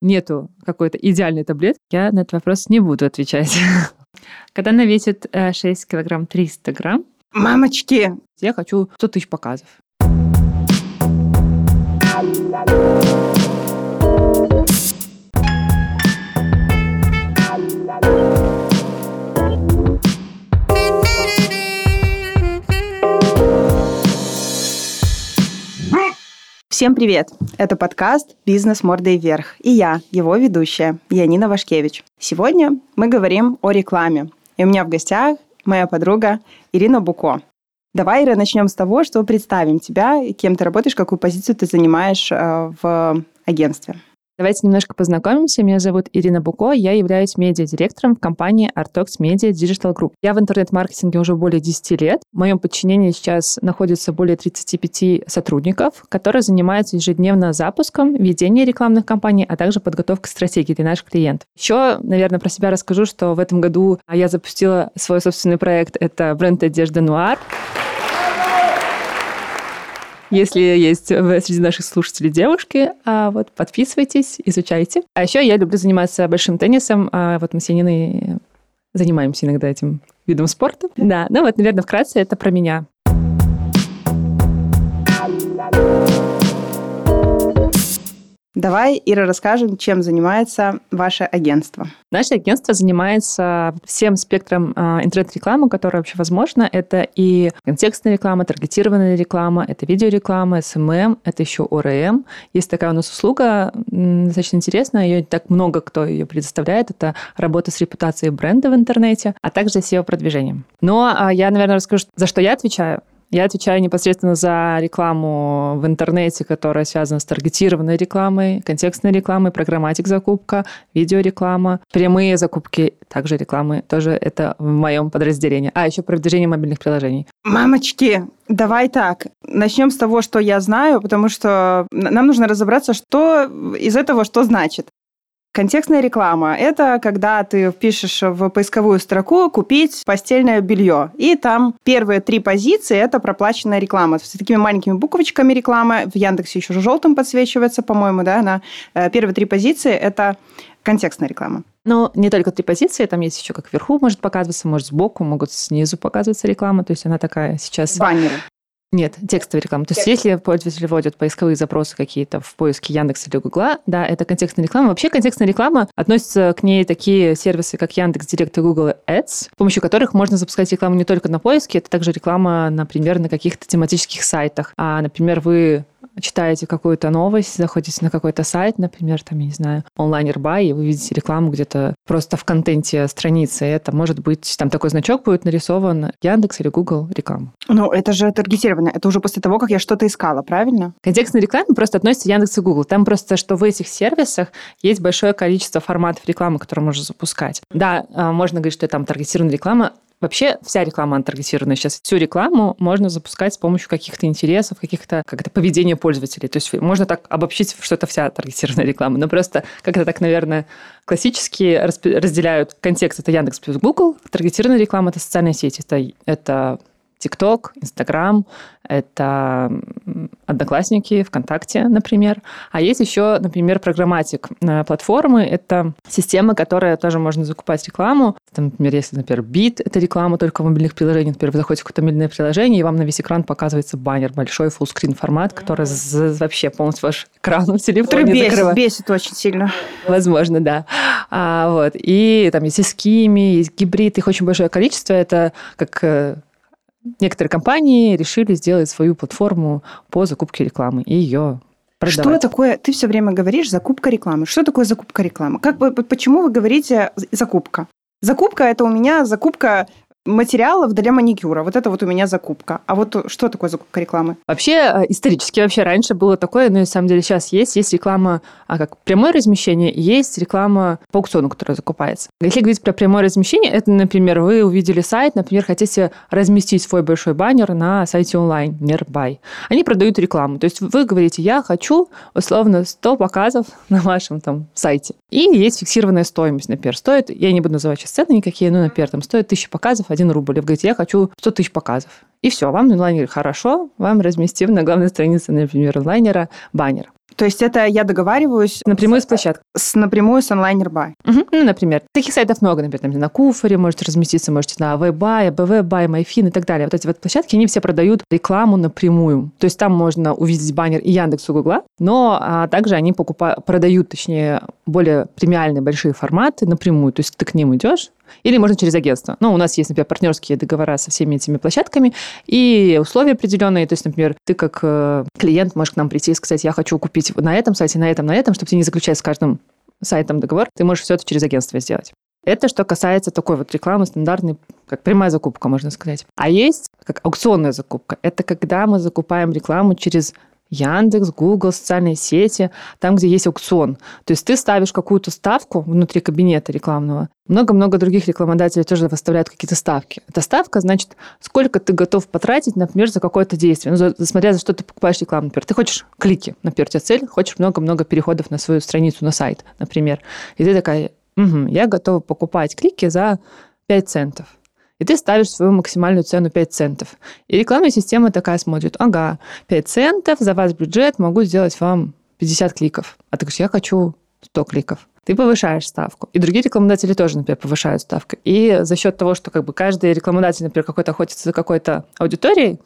нету какой-то идеальной таблетки, я на этот вопрос не буду отвечать. Когда она весит 6 килограмм 300 грамм, Мамочки! Я хочу 100 тысяч показов. Всем привет! Это подкаст «Бизнес мордой вверх» и я, его ведущая, Янина Вашкевич. Сегодня мы говорим о рекламе. И у меня в гостях моя подруга Ирина Буко. Давай, Ира, начнем с того, что представим тебя, кем ты работаешь, какую позицию ты занимаешь э, в агентстве. Давайте немножко познакомимся. Меня зовут Ирина Буко, я являюсь медиадиректором в компании Artox Media Digital Group. Я в интернет-маркетинге уже более 10 лет. В моем подчинении сейчас находится более 35 сотрудников, которые занимаются ежедневно запуском, ведением рекламных кампаний, а также подготовкой стратегии для наших клиентов. Еще, наверное, про себя расскажу, что в этом году я запустила свой собственный проект. Это бренд одежды Нуар. Если есть среди наших слушателей девушки, а вот подписывайтесь, изучайте. А еще я люблю заниматься большим теннисом. А вот мы с Яниной занимаемся иногда этим видом спорта. Да, ну вот, наверное, вкратце это про меня. Давай, Ира, расскажем, чем занимается ваше агентство. Наше агентство занимается всем спектром э, интернет-рекламы, которая вообще возможна. Это и контекстная реклама, таргетированная реклама, это видеореклама, SMM, эм эм, это еще ORM. Есть такая у нас услуга, достаточно интересная, ее так много кто ее предоставляет. Это работа с репутацией бренда в интернете, а также SEO-продвижением. Но э, я, наверное, расскажу, за что я отвечаю. Я отвечаю непосредственно за рекламу в интернете, которая связана с таргетированной рекламой, контекстной рекламой, программатик закупка, видеореклама, прямые закупки, также рекламы, тоже это в моем подразделении. А, еще продвижение мобильных приложений. Мамочки, давай так, начнем с того, что я знаю, потому что нам нужно разобраться, что из этого что значит. Контекстная реклама – это когда ты пишешь в поисковую строку «купить постельное белье», и там первые три позиции – это проплаченная реклама. С такими маленькими буквочками реклама, в Яндексе еще желтым подсвечивается, по-моему, да, на э, первые три позиции – это контекстная реклама. Но не только три позиции, там есть еще как вверху может показываться, может сбоку, могут снизу показываться реклама. То есть она такая сейчас... Баннеры. Нет, текстовая реклама. То есть, если пользователь вводит поисковые запросы какие-то в поиске Яндекса или Гугла, да, это контекстная реклама. Вообще, контекстная реклама относится к ней такие сервисы, как Яндекс Директ и Google Ads, с помощью которых можно запускать рекламу не только на поиске, это также реклама, например, на каких-то тематических сайтах. А, например, вы читаете какую-то новость, заходите на какой-то сайт, например, там, я не знаю, онлайнер-бай, и вы видите рекламу где-то просто в контенте страницы. Это может быть, там такой значок будет нарисован Яндекс или Google реклама. Ну, это же таргетировано. Это уже после того, как я что-то искала, правильно? Контекстная реклама просто относится Яндекс и Google. Там просто, что в этих сервисах есть большое количество форматов рекламы, которые можно запускать. Да, а, можно говорить, что там таргетированная реклама, Вообще вся реклама антаргетированная. Сейчас всю рекламу можно запускать с помощью каких-то интересов, каких-то как это поведения пользователей. То есть можно так обобщить, что это вся таргетированная реклама. Но просто как-то так, наверное, классически разделяют контекст. Это Яндекс плюс Google. Таргетированная реклама – это социальные сети. Это, это TikTok, Instagram, это Одноклассники, ВКонтакте, например. А есть еще, например, программатик э, платформы. Это система, которая тоже можно закупать рекламу. Там, например, если, например, бит – это реклама только в мобильных приложениях. Например, вы заходите в какое-то мобильное приложение, и вам на весь экран показывается баннер, большой фуллскрин формат, который вообще полностью ваш экран в телефоне Который бесит, закрывает. бесит очень сильно. Возможно, да. А, вот. И там есть эскими, есть гибрид, их очень большое количество. Это как э, некоторые компании решили сделать свою платформу по закупке рекламы и ее продавать. Что такое, ты все время говоришь, закупка рекламы. Что такое закупка рекламы? Как, почему вы говорите закупка? Закупка – это у меня закупка материалов для маникюра. Вот это вот у меня закупка. А вот что такое закупка рекламы? Вообще, э, исторически вообще раньше было такое, но ну, на самом деле сейчас есть. Есть реклама, а как прямое размещение, есть реклама по аукциону, которая закупается. Если говорить про прямое размещение, это, например, вы увидели сайт, например, хотите разместить свой большой баннер на сайте онлайн, Nearby. Они продают рекламу. То есть вы говорите, я хочу условно 100 показов на вашем там сайте. И есть фиксированная стоимость, например, стоит, я не буду называть сейчас цены никакие, но, например, там стоит 1000 показов, 1 рубль. Вы говорите, я хочу 100 тысяч показов. И все, вам Onliner хорошо, вам разместим на главной странице, например, Onliner а баннер. То есть это я договариваюсь... Напрямую с площадкой. С, напрямую с Onliner.by. Угу. Ну, например. Таких сайтов много, например, там, на Куфаре можете разместиться, можете на AV.by, AV.by, Myfin и так далее. Вот эти вот площадки, они все продают рекламу напрямую. То есть там можно увидеть баннер и Яндекс, и Гугла, но а, также они покупают, продают, точнее, более премиальные большие форматы напрямую. То есть ты к ним идешь, или можно через агентство. Ну, у нас есть, например, партнерские договора со всеми этими площадками и условия определенные. То есть, например, ты как э, клиент можешь к нам прийти и сказать, я хочу купить на этом сайте, на этом, на этом, чтобы тебе не заключать с каждым сайтом договор. Ты можешь все это через агентство сделать. Это что касается такой вот рекламы стандартной, как прямая закупка, можно сказать. А есть как аукционная закупка. Это когда мы закупаем рекламу через Яндекс, Google, социальные сети, там, где есть аукцион. То есть ты ставишь какую-то ставку внутри кабинета рекламного. Много-много других рекламодателей тоже выставляют какие-то ставки. Эта ставка, значит, сколько ты готов потратить, например, за какое-то действие. Ну, за, смотря за что ты покупаешь рекламу. Например, ты хочешь клики, например, у тебя цель, хочешь много-много переходов на свою страницу, на сайт, например. И ты такая, угу, я готова покупать клики за 5 центов и ты ставишь свою максимальную цену 5 центов. И рекламная система такая смотрит, ага, 5 центов, за вас бюджет, могу сделать вам 50 кликов. А ты говоришь, я хочу 100 кликов ты повышаешь ставку. И другие рекламодатели тоже, например, повышают ставку. И за счет того, что как бы каждый рекламодатель, например, какой-то охотится за какой-то аудиторией,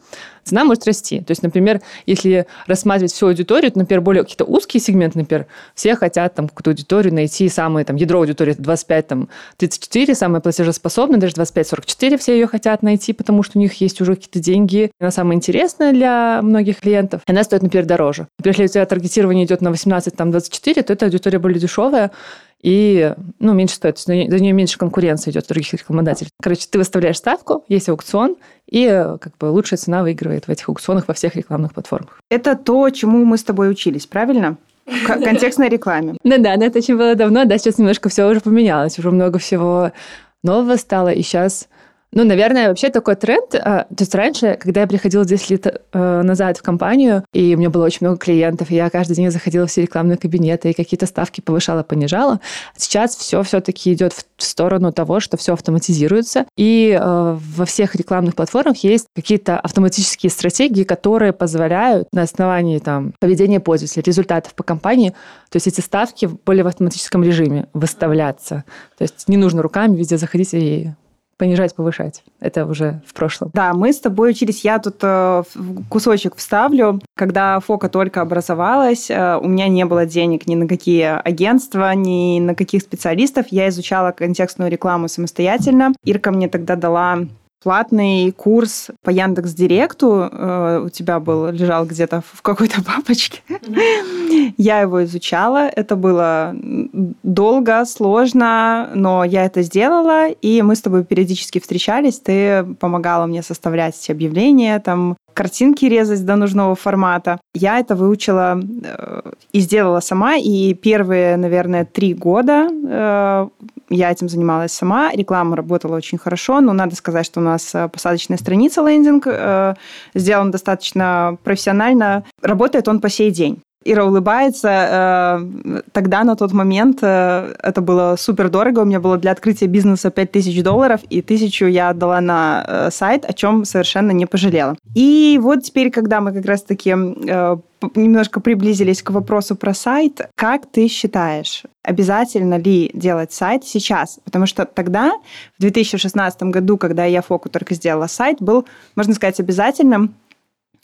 цена может расти. То есть, например, если рассматривать всю аудиторию, то, например, более какие-то узкие сегменты, например, все хотят там какую-то аудиторию найти, самое там ядро аудитории это 25, там 34, самая платежеспособная, даже 25-44 все ее хотят найти, потому что у них есть уже какие-то деньги. Она самая интересная для многих клиентов. Она стоит, например, дороже. Например, если у тебя таргетирование идет на 18, там 24, то эта аудитория более дешевая, и ну, меньше стоит, за нее меньше конкуренции идет других рекламодателей. Короче, ты выставляешь ставку, есть аукцион, и как бы лучшая цена выигрывает в этих аукционах во всех рекламных платформах. Это то, чему мы с тобой учились, правильно? контекстной рекламе. Ну да, но это очень было давно, да, сейчас немножко все уже поменялось, уже много всего нового стало, и сейчас ну, наверное, вообще такой тренд. А, то есть раньше, когда я приходила 10 лет э, назад в компанию, и у меня было очень много клиентов, и я каждый день заходила в все рекламные кабинеты и какие-то ставки повышала, понижала, сейчас все все-таки идет в сторону того, что все автоматизируется. И э, во всех рекламных платформах есть какие-то автоматические стратегии, которые позволяют на основании там, поведения пользователя, результатов по компании, то есть эти ставки более в автоматическом режиме выставляться. То есть не нужно руками везде заходить и понижать, повышать. Это уже в прошлом. Да, мы с тобой учились. Я тут э, кусочек вставлю. Когда Фока только образовалась, э, у меня не было денег ни на какие агентства, ни на каких специалистов. Я изучала контекстную рекламу самостоятельно. Ирка мне тогда дала платный курс по Яндекс Директу э, у тебя был лежал где-то в какой-то папочке. Mm-hmm. Я его изучала. Это было долго, сложно, но я это сделала, и мы с тобой периодически встречались. Ты помогала мне составлять объявления, там картинки резать до нужного формата. Я это выучила э, и сделала сама, и первые, наверное, три года э, я этим занималась сама. Реклама работала очень хорошо, но надо сказать, что у нас э, посадочная страница лендинг э, сделан достаточно профессионально. Работает он по сей день. Ира улыбается. Э, тогда, на тот момент, э, это было супер дорого. У меня было для открытия бизнеса 5000 долларов, и тысячу я отдала на э, сайт, о чем совершенно не пожалела. И вот теперь, когда мы как раз-таки немножко приблизились к вопросу про сайт, как ты считаешь, обязательно ли делать сайт сейчас? Потому что тогда, в 2016 году, когда я Фоку только сделала сайт, был, можно сказать, обязательным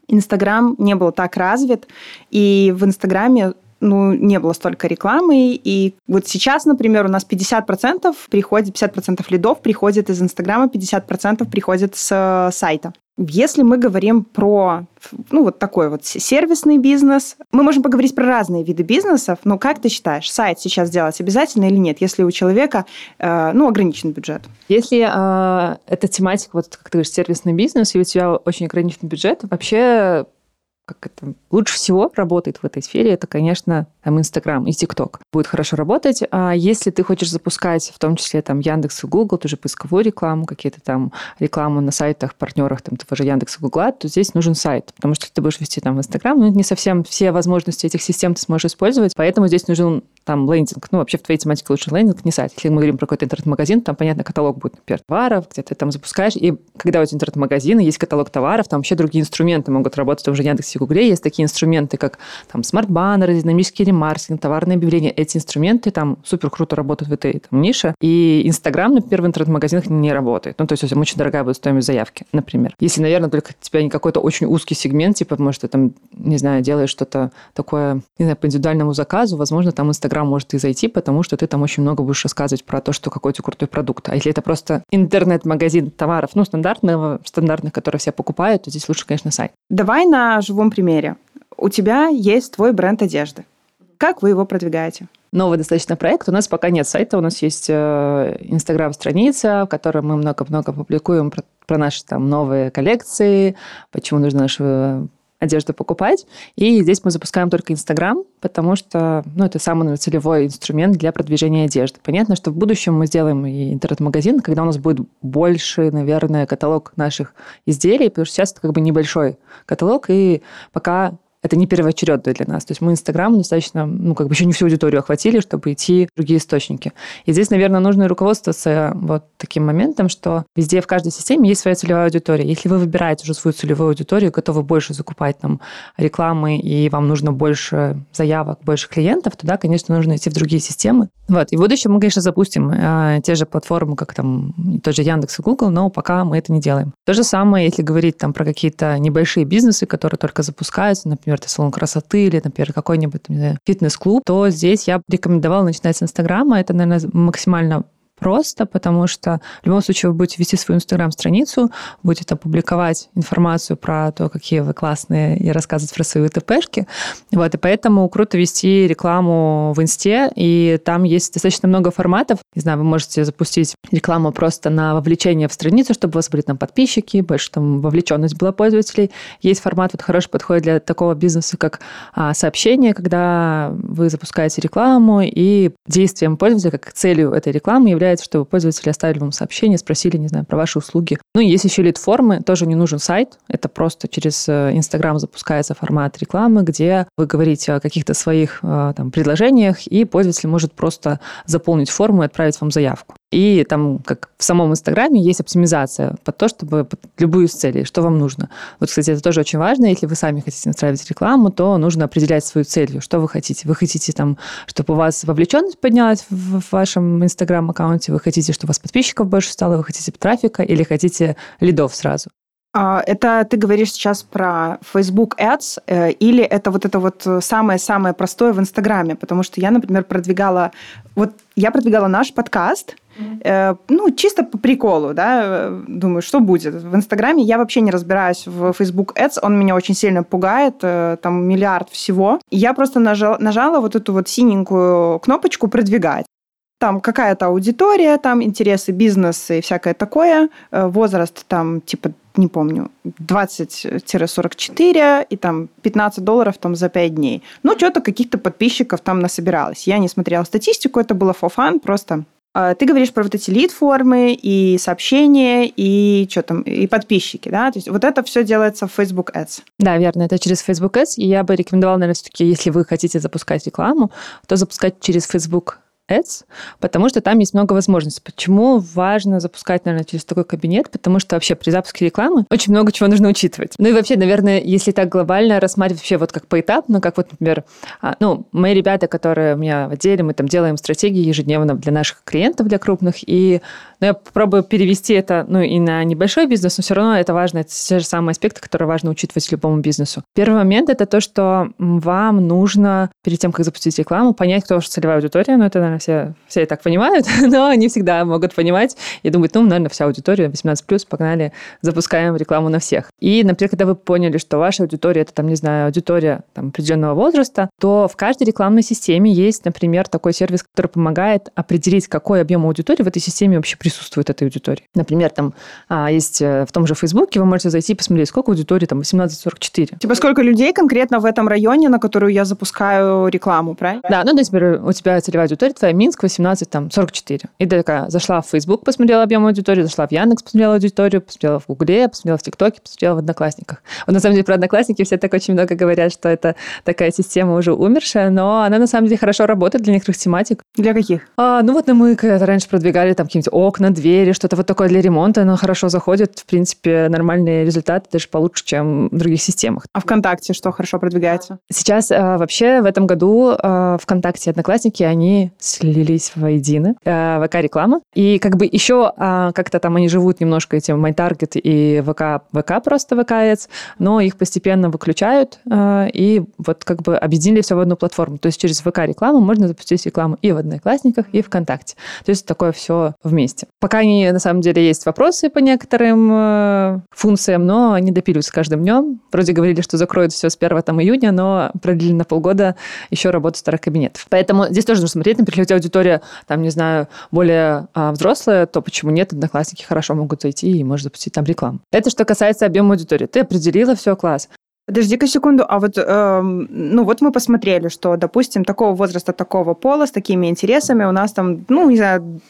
Инстаграм не был так развит, и в Инстаграме ну, не было столько рекламы. И вот сейчас, например, у нас 50% приходит, 50% лидов приходит из Инстаграма, 50% приходит с э, сайта. Если мы говорим про ну, вот такой вот сервисный бизнес, мы можем поговорить про разные виды бизнесов, но как ты считаешь, сайт сейчас делать обязательно или нет, если у человека э, ну, ограничен бюджет? Если э, эта тематика, вот как ты говоришь, сервисный бизнес, и у тебя очень ограниченный бюджет, вообще как это лучше всего работает в этой сфере, это, конечно, там Инстаграм и ТикТок. Будет хорошо работать. А если ты хочешь запускать, в том числе там Яндекс и Google, тоже поисковую рекламу, какие-то там рекламу на сайтах, партнерах там того же Яндекс и Гугла, то здесь нужен сайт, потому что ты будешь вести там в Инстаграм, но не совсем все возможности этих систем ты сможешь использовать, поэтому здесь нужен там лендинг. Ну, вообще в твоей тематике лучше лендинг, не сайт. Если мы говорим про какой-то интернет-магазин, там, понятно, каталог будет, например, товаров, где ты там запускаешь, и когда у тебя интернет-магазин, есть каталог товаров, там вообще другие инструменты могут работать в том же Яндексе Гугле есть такие инструменты, как там смарт-баннеры, динамический ремаркетинг, товарные объявления. Эти инструменты там супер круто работают в этой там, нише. И Инстаграм, например, в интернет-магазинах не работает. Ну, то есть очень дорогая будет стоимость заявки, например. Если, наверное, только у тебя не какой-то очень узкий сегмент, типа, может, ты там, не знаю, делаешь что-то такое, не знаю, по индивидуальному заказу, возможно, там Инстаграм может и зайти, потому что ты там очень много будешь рассказывать про то, что какой-то крутой продукт. А если это просто интернет-магазин товаров, ну, стандартного, стандартных, которые все покупают, то здесь лучше, конечно, сайт. Давай на живом примере. У тебя есть твой бренд одежды. Как вы его продвигаете? Новый достаточно проект. У нас пока нет сайта, у нас есть э, инстаграм-страница, в которой мы много-много публикуем про, про наши там новые коллекции, почему нужно наши одежду покупать. И здесь мы запускаем только Инстаграм, потому что ну, это самый целевой инструмент для продвижения одежды. Понятно, что в будущем мы сделаем и интернет-магазин, когда у нас будет больше, наверное, каталог наших изделий, потому что сейчас это как бы небольшой каталог, и пока это не первоочередное для нас. То есть мы Инстаграм достаточно, ну, как бы еще не всю аудиторию охватили, чтобы идти в другие источники. И здесь, наверное, нужно руководствоваться вот таким моментом, что везде в каждой системе есть своя целевая аудитория. Если вы выбираете уже свою целевую аудиторию, готовы больше закупать там рекламы, и вам нужно больше заявок, больше клиентов, то да, конечно, нужно идти в другие системы. Вот. И в будущем мы, конечно, запустим э, те же платформы, как там тот же Яндекс и Google, но пока мы это не делаем. То же самое, если говорить там про какие-то небольшие бизнесы, которые только запускаются, например, например, это салон красоты или, например, какой-нибудь фитнес-клуб, то здесь я рекомендовала начинать с Инстаграма. Это, наверное, максимально просто, потому что в любом случае вы будете вести свою инстаграм-страницу, будете публиковать информацию про то, какие вы классные, и рассказывать про свои ТПшки. Вот, и поэтому круто вести рекламу в инсте, и там есть достаточно много форматов. Не знаю, вы можете запустить рекламу просто на вовлечение в страницу, чтобы у вас были там подписчики, больше там вовлеченность была пользователей. Есть формат, вот хороший подходит для такого бизнеса, как а, сообщение, когда вы запускаете рекламу, и действием пользователя, как целью этой рекламы является является, чтобы пользователи оставили вам сообщение, спросили, не знаю, про ваши услуги. Ну и есть еще лид-формы, тоже не нужен сайт. Это просто через э, Инстаграм запускается формат рекламы, где вы говорите о каких-то своих э, там, предложениях, и пользователь может просто заполнить форму и отправить вам заявку. И там, как в самом Инстаграме, есть оптимизация под то, чтобы под любую из целей, что вам нужно. Вот, кстати, это тоже очень важно. Если вы сами хотите настраивать рекламу, то нужно определять свою целью, что вы хотите. Вы хотите, там, чтобы у вас вовлеченность поднялась в вашем Инстаграм-аккаунте, вы хотите, чтобы у вас подписчиков больше стало, вы хотите трафика или хотите лидов сразу. А, это ты говоришь сейчас про Facebook Ads э, или это вот это вот самое-самое простое в Инстаграме? Потому что я, например, продвигала... Вот я продвигала наш подкаст, mm-hmm. ну, чисто по приколу, да, думаю, что будет. В Инстаграме я вообще не разбираюсь в Facebook Ads, он меня очень сильно пугает, э, там миллиард всего. я просто нажала, нажала вот эту вот синенькую кнопочку «Продвигать» там какая-то аудитория, там интересы бизнеса и всякое такое, возраст там типа не помню, 20-44 и там 15 долларов там за 5 дней. Ну, что-то каких-то подписчиков там насобиралось. Я не смотрела статистику, это было for fun, просто ты говоришь про вот эти лид-формы и сообщения, и что там, и подписчики, да? То есть вот это все делается в Facebook Ads. Да, верно, это через Facebook Ads. И я бы рекомендовала, наверное, все-таки, если вы хотите запускать рекламу, то запускать через Facebook Ads, потому что там есть много возможностей. Почему важно запускать, наверное, через такой кабинет? Потому что вообще при запуске рекламы очень много чего нужно учитывать. Ну и вообще, наверное, если так глобально рассматривать вообще вот как поэтапно, как вот, например, а, ну, мои ребята, которые у меня в отделе, мы там делаем стратегии ежедневно для наших клиентов, для крупных, и ну, я попробую перевести это, ну, и на небольшой бизнес, но все равно это важно, это те же самые аспекты, которые важно учитывать любому бизнесу. Первый момент – это то, что вам нужно перед тем, как запустить рекламу, понять, кто ваша целевая аудитория, ну, это, наверное, все, все так понимают, но не всегда могут понимать и думать, ну, наверное, вся аудитория 18+, погнали, запускаем рекламу на всех. И, например, когда вы поняли, что ваша аудитория, это, там, не знаю, аудитория там, определенного возраста, то в каждой рекламной системе есть, например, такой сервис, который помогает определить, какой объем аудитории в этой системе вообще присутствует этой аудитории. Например, там а, есть э, в том же Фейсбуке, вы можете зайти и посмотреть, сколько аудитории, там, 18-44. Типа сколько людей конкретно в этом районе, на которую я запускаю рекламу, правильно? Да, ну, например, у тебя целевая аудитория твоя Минск, 18, там, 44. И ты такая зашла в Facebook, посмотрела объем аудитории, зашла в Яндекс, посмотрела аудиторию, посмотрела в Гугле, посмотрела в ТикТоке, посмотрела в Одноклассниках. Вот на самом деле про Одноклассники все так очень много говорят, что это такая система уже умершая, но она на самом деле хорошо работает для некоторых тематик. Для каких? А, ну вот мы когда-то раньше продвигали там какие-нибудь окна, двери, что-то вот такое для ремонта, оно хорошо заходит. В принципе, нормальные результаты, даже получше, чем в других системах. А ВКонтакте что хорошо продвигается? Сейчас а, вообще в этом году а, ВКонтакте и Одноклассники, они слились воедино. А, ВК-реклама. И как бы еще а, как-то там они живут немножко этим MyTarget и ВК, ВК просто ВК но их постепенно выключают а, и вот как бы объединили все в одну платформу. То есть через ВК-рекламу можно запустить рекламу и в Одноклассниках, и ВКонтакте. То есть такое все вместе. Пока не, на самом деле есть вопросы по некоторым э, функциям, но они допиливаются каждым днем. Вроде говорили, что закроют все с 1 там, июня, но продлили на полгода еще работу старых кабинетов. Поэтому здесь тоже нужно смотреть, например, если аудитория, там, не знаю, более а, взрослая, то почему нет? Одноклассники хорошо могут зайти и можно запустить там рекламу. Это что касается объема аудитории. Ты определила все, класс. Подожди-ка секунду, а вот, э, ну вот мы посмотрели, что, допустим, такого возраста, такого пола, с такими интересами у нас там, ну, не знаю,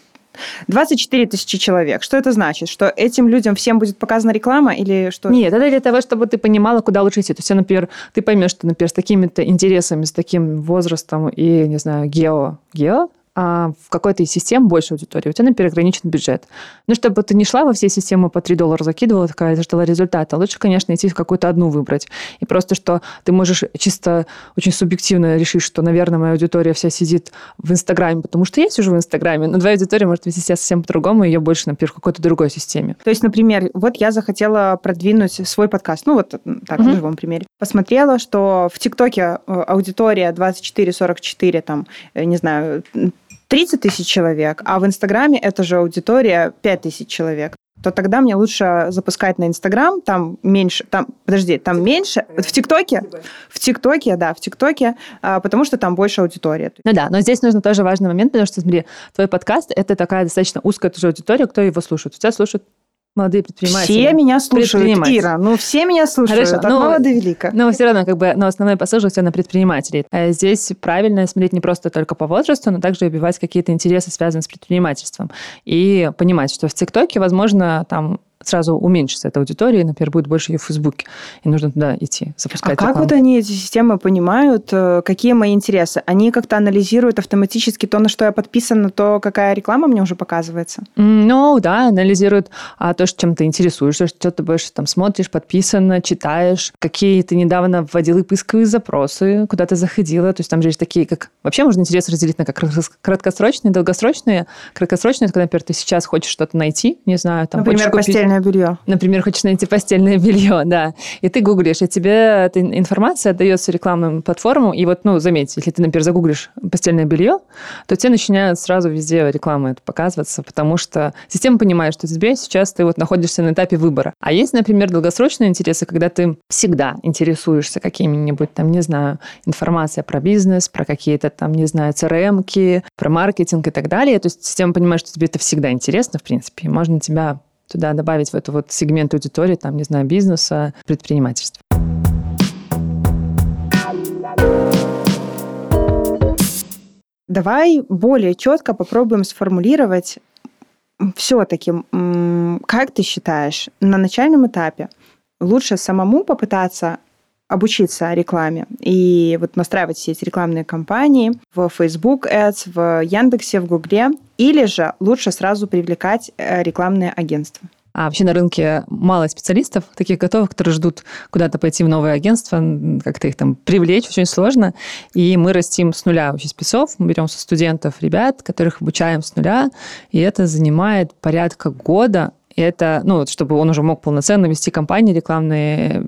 24 тысячи человек. Что это значит? Что этим людям всем будет показана реклама или что? Нет, это для того, чтобы ты понимала, куда лучше идти. То есть, например, ты поймешь, что, например, с такими-то интересами, с таким возрастом и, не знаю, гео, гео, а в какой-то из систем больше аудитории, у тебя, например, ограничен бюджет. Ну, чтобы ты не шла во все системы по 3 доллара закидывала, такая, ждала результата. Лучше, конечно, идти в какую-то одну выбрать. И просто, что ты можешь чисто очень субъективно решить, что, наверное, моя аудитория вся сидит в Инстаграме, потому что я сижу в Инстаграме, но твоя аудитория может вести себя совсем по-другому, ее больше, например, в какой-то другой системе. То есть, например, вот я захотела продвинуть свой подкаст, ну, вот так, mm-hmm. в живом примере. Посмотрела, что в ТикТоке э, аудитория 24-44, там, э, не знаю, 30 тысяч человек, а в Инстаграме это же аудитория 5 тысяч человек то тогда мне лучше запускать на Инстаграм, там меньше, там, подожди, там меньше, в ТикТоке, в ТикТоке, да, в ТикТоке, а, потому что там больше аудитория. Ну да, но здесь нужно тоже важный момент, потому что, смотри, твой подкаст – это такая достаточно узкая тоже аудитория, кто его слушает. У тебя слушают молодые предприниматели. Все меня слушают, Ира. Ну, все меня слушают. Хорошо. От ну, мала до велика. Но все равно, как бы, но основной посыл же все на предпринимателей. Э, здесь правильно смотреть не просто только по возрасту, но также убивать какие-то интересы, связанные с предпринимательством. И понимать, что в ТикТоке, возможно, там сразу уменьшится эта аудитория, и, например, будет больше ее в Фейсбуке, и нужно туда идти, запускать. А как вот они, эти системы, понимают, э, какие мои интересы? Они как-то анализируют автоматически то, на что я подписана, то, какая реклама мне уже показывается? Ну, да, анализируют а, то, чем ты интересуешься, что ты больше там смотришь, подписано, читаешь, какие ты недавно вводила поисковые запросы, куда ты заходила, то есть там же есть такие, как... Вообще можно интерес разделить на как краткосрочные, долгосрочные. Краткосрочные, это когда, например, ты сейчас хочешь что-то найти, не знаю, там... Например, постельное постельное белье. Например, хочешь найти постельное белье, да. И ты гуглишь, и тебе эта информация отдается рекламным платформам. И вот, ну, заметь, если ты, например, загуглишь постельное белье, то тебе начинают сразу везде рекламы это показываться, потому что система понимает, что тебе сейчас ты вот находишься на этапе выбора. А есть, например, долгосрочные интересы, когда ты всегда интересуешься какими-нибудь, там, не знаю, информация про бизнес, про какие-то там, не знаю, CRM-ки, про маркетинг и так далее. То есть система понимает, что тебе это всегда интересно, в принципе, можно тебя туда добавить в эту вот сегмент аудитории, там, не знаю, бизнеса, предпринимательства. Давай более четко попробуем сформулировать все-таки, как ты считаешь, на начальном этапе лучше самому попытаться обучиться рекламе и вот настраивать все эти рекламные кампании в Facebook Ads, в Яндексе, в Гугле, или же лучше сразу привлекать э, рекламные агентства? А вообще на рынке мало специалистов, таких готовых, которые ждут куда-то пойти в новое агентство, как-то их там привлечь очень сложно. И мы растим с нуля вообще спецов, мы берем со студентов ребят, которых обучаем с нуля, и это занимает порядка года. И это, ну, чтобы он уже мог полноценно вести компании рекламные,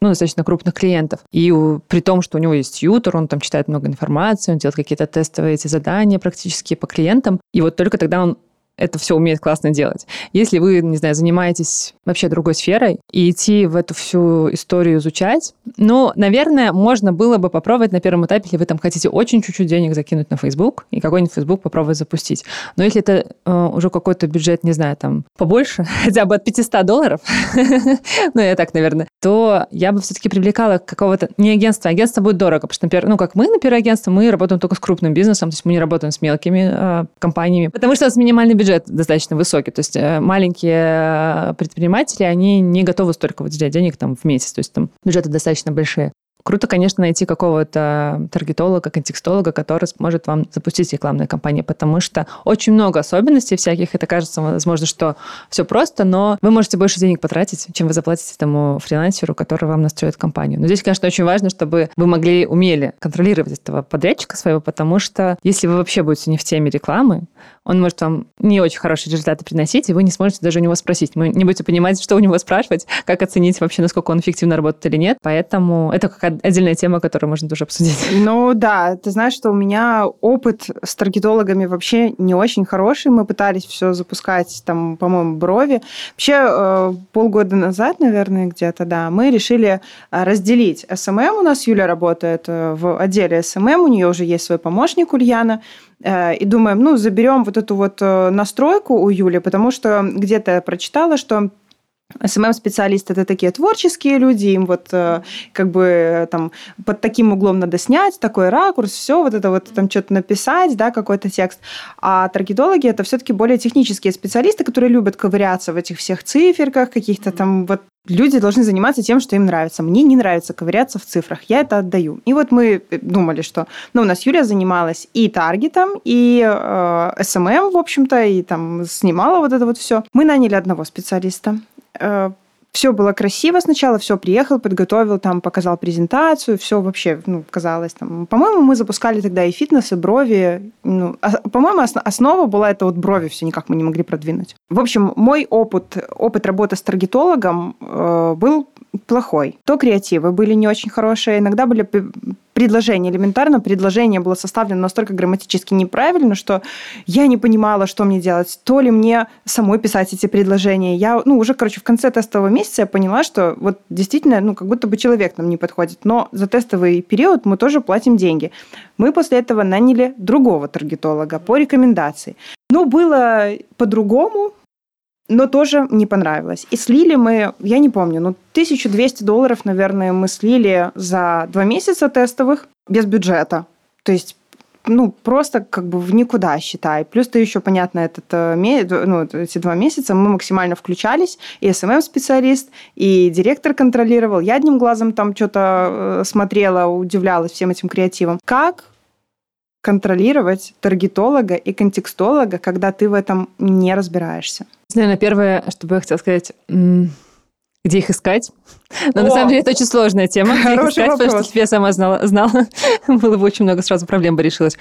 ну, достаточно крупных клиентов. И при том, что у него есть ютер, он там читает много информации, он делает какие-то тестовые эти задания практически по клиентам. И вот только тогда он это все умеет классно делать. Если вы, не знаю, занимаетесь вообще другой сферой и идти в эту всю историю изучать, ну, наверное, можно было бы попробовать на первом этапе, если вы там хотите очень чуть-чуть денег закинуть на Facebook и какой-нибудь Facebook попробовать запустить. Но если это э, уже какой-то бюджет, не знаю, там побольше, хотя бы от 500 долларов, ну, я так, наверное, то я бы все-таки привлекала какого-то, не агентство, агентство будет дорого, потому что, например, ну, как мы, например, агентство, мы работаем только с крупным бизнесом, то есть мы не работаем с мелкими э, компаниями, потому что у нас минимальный бюджет достаточно высокий, то есть э, маленькие предприниматели, они не готовы столько выделять денег там в месяц, то есть там бюджеты достаточно большие. Круто, конечно, найти какого-то таргетолога, контекстолога, который сможет вам запустить рекламную кампанию, потому что очень много особенностей всяких. Это кажется, возможно, что все просто, но вы можете больше денег потратить, чем вы заплатите тому фрилансеру, который вам настроит компанию. Но здесь, конечно, очень важно, чтобы вы могли, умели контролировать этого подрядчика своего, потому что если вы вообще будете не в теме рекламы, он может вам не очень хорошие результаты приносить, и вы не сможете даже у него спросить. Вы не будете понимать, что у него спрашивать, как оценить вообще, насколько он эффективно работает или нет. Поэтому это как отдельная тема, которую можно тоже обсудить. Ну да, ты знаешь, что у меня опыт с таргетологами вообще не очень хороший. Мы пытались все запускать, там, по-моему, брови. Вообще э, полгода назад, наверное, где-то, да, мы решили э, разделить SMM. У нас Юля работает э, в отделе SMM, у нее уже есть свой помощник Ульяна. И думаем, ну, заберем вот эту вот настройку у Юли, потому что где-то я прочитала, что СММ-специалисты это такие творческие люди, им вот э, как бы э, там под таким углом надо снять, такой ракурс, все, вот это вот там что-то написать, да, какой-то текст. А таргетологи это все-таки более технические специалисты, которые любят ковыряться в этих всех циферках, каких-то там вот люди должны заниматься тем, что им нравится. Мне не нравится ковыряться в цифрах, я это отдаю. И вот мы думали, что ну, у нас Юля занималась и таргетом, и э, SMM, в общем-то, и там снимала вот это вот все. Мы наняли одного специалиста. Э, все было красиво сначала, все приехал, подготовил, там показал презентацию, все вообще, ну, казалось там. По-моему, мы запускали тогда и фитнес, и брови. Ну, а, по-моему, основа была это вот брови, все никак мы не могли продвинуть. В общем, мой опыт, опыт работы с таргетологом э, был плохой. То креативы были не очень хорошие, иногда были предложение, элементарно предложение было составлено настолько грамматически неправильно, что я не понимала, что мне делать. То ли мне самой писать эти предложения. Я, ну, уже, короче, в конце тестового месяца я поняла, что вот действительно, ну, как будто бы человек нам не подходит. Но за тестовый период мы тоже платим деньги. Мы после этого наняли другого таргетолога по рекомендации. Но было по-другому, но тоже не понравилось. И слили мы, я не помню, ну, 1200 долларов, наверное, мы слили за два месяца тестовых без бюджета. То есть ну, просто как бы в никуда, считай. Плюс ты еще, понятно, этот, э, ну, эти два месяца мы максимально включались. И СММ-специалист, и директор контролировал. Я одним глазом там что-то э, смотрела, удивлялась всем этим креативом. Как контролировать таргетолога и контекстолога, когда ты в этом не разбираешься? Наверное, первое, что бы я хотела сказать, где их искать. Но О! на самом деле это очень сложная тема. Где их искать, вопрос. потому что я сама знала, знала. было бы очень много сразу проблем бы решилось.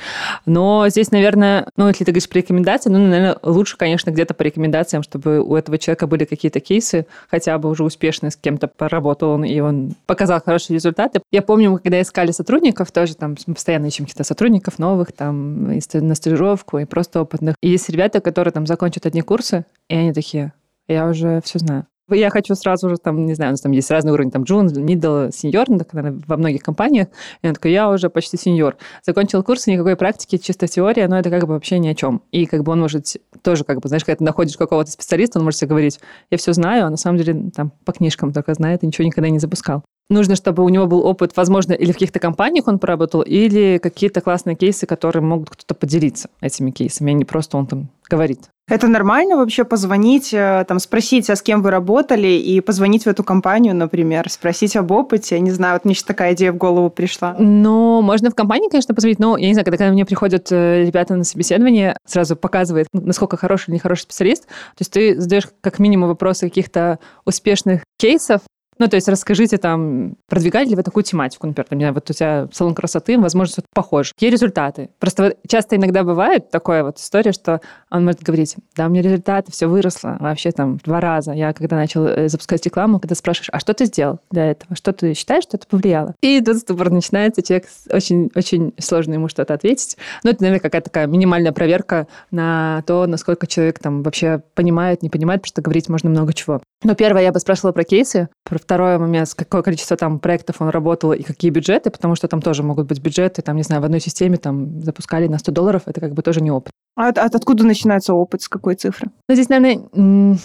Но здесь, наверное, ну, если ты говоришь по рекомендациям, ну, наверное, лучше, конечно, где-то по рекомендациям, чтобы у этого человека были какие-то кейсы, хотя бы уже успешные, с кем-то поработал он, и он показал хорошие результаты. Я помню, когда искали сотрудников, тоже там постоянно ищем каких-то сотрудников новых, там, на стажировку, и просто опытных. И есть ребята, которые там закончат одни курсы, и они такие, я уже все знаю. Я хочу сразу же, там, не знаю, у нас там есть разные уровни, там, джун, middle, senior, ну, во многих компаниях. И он такой, я уже почти senior. Закончил курс, никакой практики, чисто теория, но это как бы вообще ни о чем. И как бы он может тоже, как бы, знаешь, когда ты находишь какого-то специалиста, он может себе говорить, я все знаю, а на самом деле там по книжкам только знает и ничего никогда не запускал. Нужно, чтобы у него был опыт, возможно, или в каких-то компаниях он поработал, или какие-то классные кейсы, которые могут кто-то поделиться этими кейсами, а не просто он там говорит. Это нормально вообще позвонить, э, там, спросить, а с кем вы работали, и позвонить в эту компанию, например, спросить об опыте? Не знаю, вот мне сейчас такая идея в голову пришла. Ну, можно в компании, конечно, позвонить, но я не знаю, когда ко мне приходят э, ребята на собеседование, сразу показывает, насколько хороший или нехороший специалист. То есть ты задаешь как минимум вопросы каких-то успешных кейсов, Ну, то есть расскажите там, продвигали ли вы такую тематику, например, там, не знаю, вот у тебя салон красоты, возможно, что-то похоже. Какие результаты? Просто вот часто иногда бывает такая вот история, что он может говорить, да, у меня результаты, все выросло вообще там два раза. Я когда начал э, запускать рекламу, когда спрашиваешь, а что ты сделал для этого? Что ты считаешь, что это повлияло? И тут ступор начинается, человек очень-очень сложно ему что-то ответить. Ну, это, наверное, какая-то такая минимальная проверка на то, насколько человек там вообще понимает, не понимает, потому что говорить можно много чего. Но первое, я бы спрашивала про кейсы, про второй момент, какое количество там проектов он работал и какие бюджеты, потому что там тоже могут быть бюджеты, там, не знаю, в одной системе там запускали на 100 долларов, это как бы тоже не опыт. А от, от откуда начинается опыт, с какой цифры? Ну, здесь, наверное,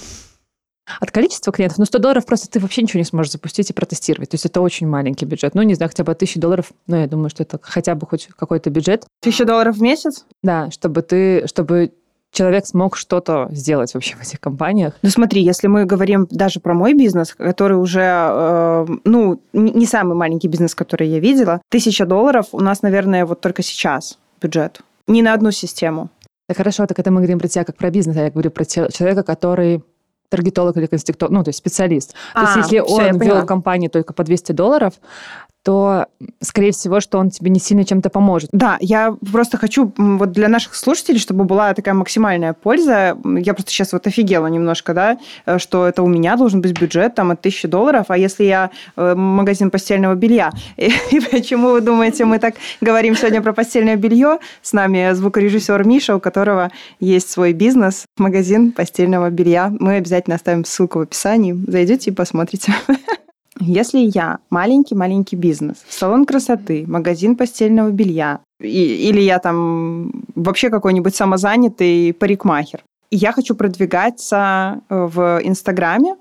от количества клиентов, но 100 долларов просто ты вообще ничего не сможешь запустить и протестировать. То есть это очень маленький бюджет. Ну, не знаю, хотя бы 1000 долларов, ну, я думаю, что это хотя бы хоть какой-то бюджет. 1000 долларов в месяц? Да, чтобы ты, чтобы человек смог что-то сделать вообще в этих компаниях. Ну смотри, если мы говорим даже про мой бизнес, который уже, э, ну, не самый маленький бизнес, который я видела, тысяча долларов у нас, наверное, вот только сейчас бюджет. Не на одну систему. Да хорошо, так это мы говорим про тебя как про бизнес, а я говорю про человека, который таргетолог или конструктор, ну, то есть специалист. А, то есть а, если все, он вел компанию только по 200 долларов, то, скорее всего, что он тебе не сильно чем-то поможет. Да, я просто хочу вот для наших слушателей, чтобы была такая максимальная польза. Я просто сейчас вот офигела немножко, да, э, что это у меня должен быть бюджет там от 1000 долларов, а если я э, магазин постельного белья. И, и почему вы думаете, мы так говорим сегодня про постельное белье? С нами звукорежиссер Миша, у которого есть свой бизнес, магазин постельного белья. Мы обязательно оставим ссылку в описании. Зайдете и посмотрите. Если я маленький-маленький бизнес, салон красоты, магазин постельного белья, и, или я там вообще какой-нибудь самозанятый парикмахер, и я хочу продвигаться э, в Инстаграме,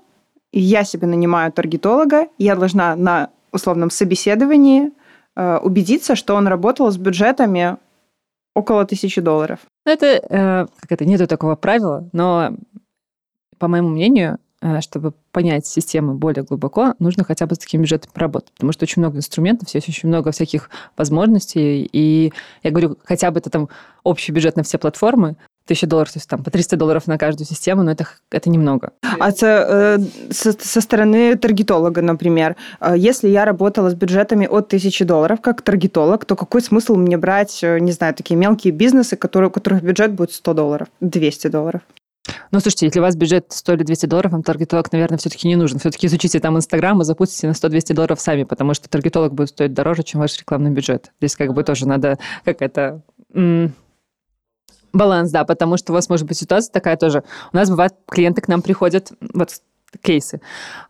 я себе нанимаю таргетолога, я должна на условном собеседовании э, убедиться, что он работал с бюджетами около тысячи долларов. Это, э, как это, нету такого правила, но, по моему мнению, чтобы понять систему более глубоко, нужно хотя бы с таким бюджетом поработать, потому что очень много инструментов, есть очень много всяких возможностей, и я говорю, хотя бы это там общий бюджет на все платформы, тысяча долларов, то есть там по 300 долларов на каждую систему, но это, это немного. А э, со, со стороны таргетолога, например, э, если я работала с бюджетами от тысячи долларов как таргетолог, то какой смысл мне брать, не знаю, такие мелкие бизнесы, которые, у которых бюджет будет 100 долларов, 200 долларов? Ну, слушайте, если у вас бюджет 100 или 200 долларов, вам таргетолог, наверное, все-таки не нужен. Все-таки изучите там Инстаграм и запустите на 100-200 долларов сами, потому что таргетолог будет стоить дороже, чем ваш рекламный бюджет. Здесь как бы тоже надо, как это... Баланс, да, потому что у вас может быть ситуация такая тоже. У нас бывает, клиенты к нам приходят, вот кейсы.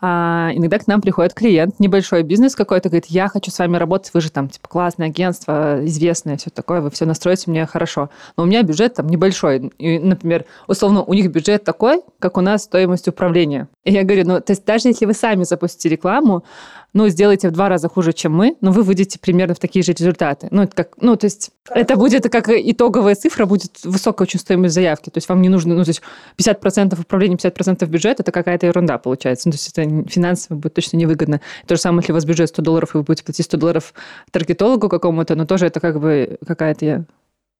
А, иногда к нам приходит клиент, небольшой бизнес какой-то, говорит, я хочу с вами работать, вы же там, типа, классное агентство, известное, все такое, вы все настроите мне хорошо. Но у меня бюджет там небольшой. И, например, условно, у них бюджет такой, как у нас стоимость управления. И я говорю, ну, то есть даже если вы сами запустите рекламу, ну, сделайте в два раза хуже, чем мы, но вы выйдете примерно в такие же результаты. Ну, это как, ну, то есть это будет как итоговая цифра, будет высокая очень стоимость заявки. То есть вам не нужно, ну, то есть 50% управления, 50% бюджета, это какая-то ерунда получается. Ну, то есть это финансово будет точно невыгодно. То же самое, если у вас бюджет 100 долларов, и вы будете платить 100 долларов таргетологу какому-то, но тоже это как бы какая-то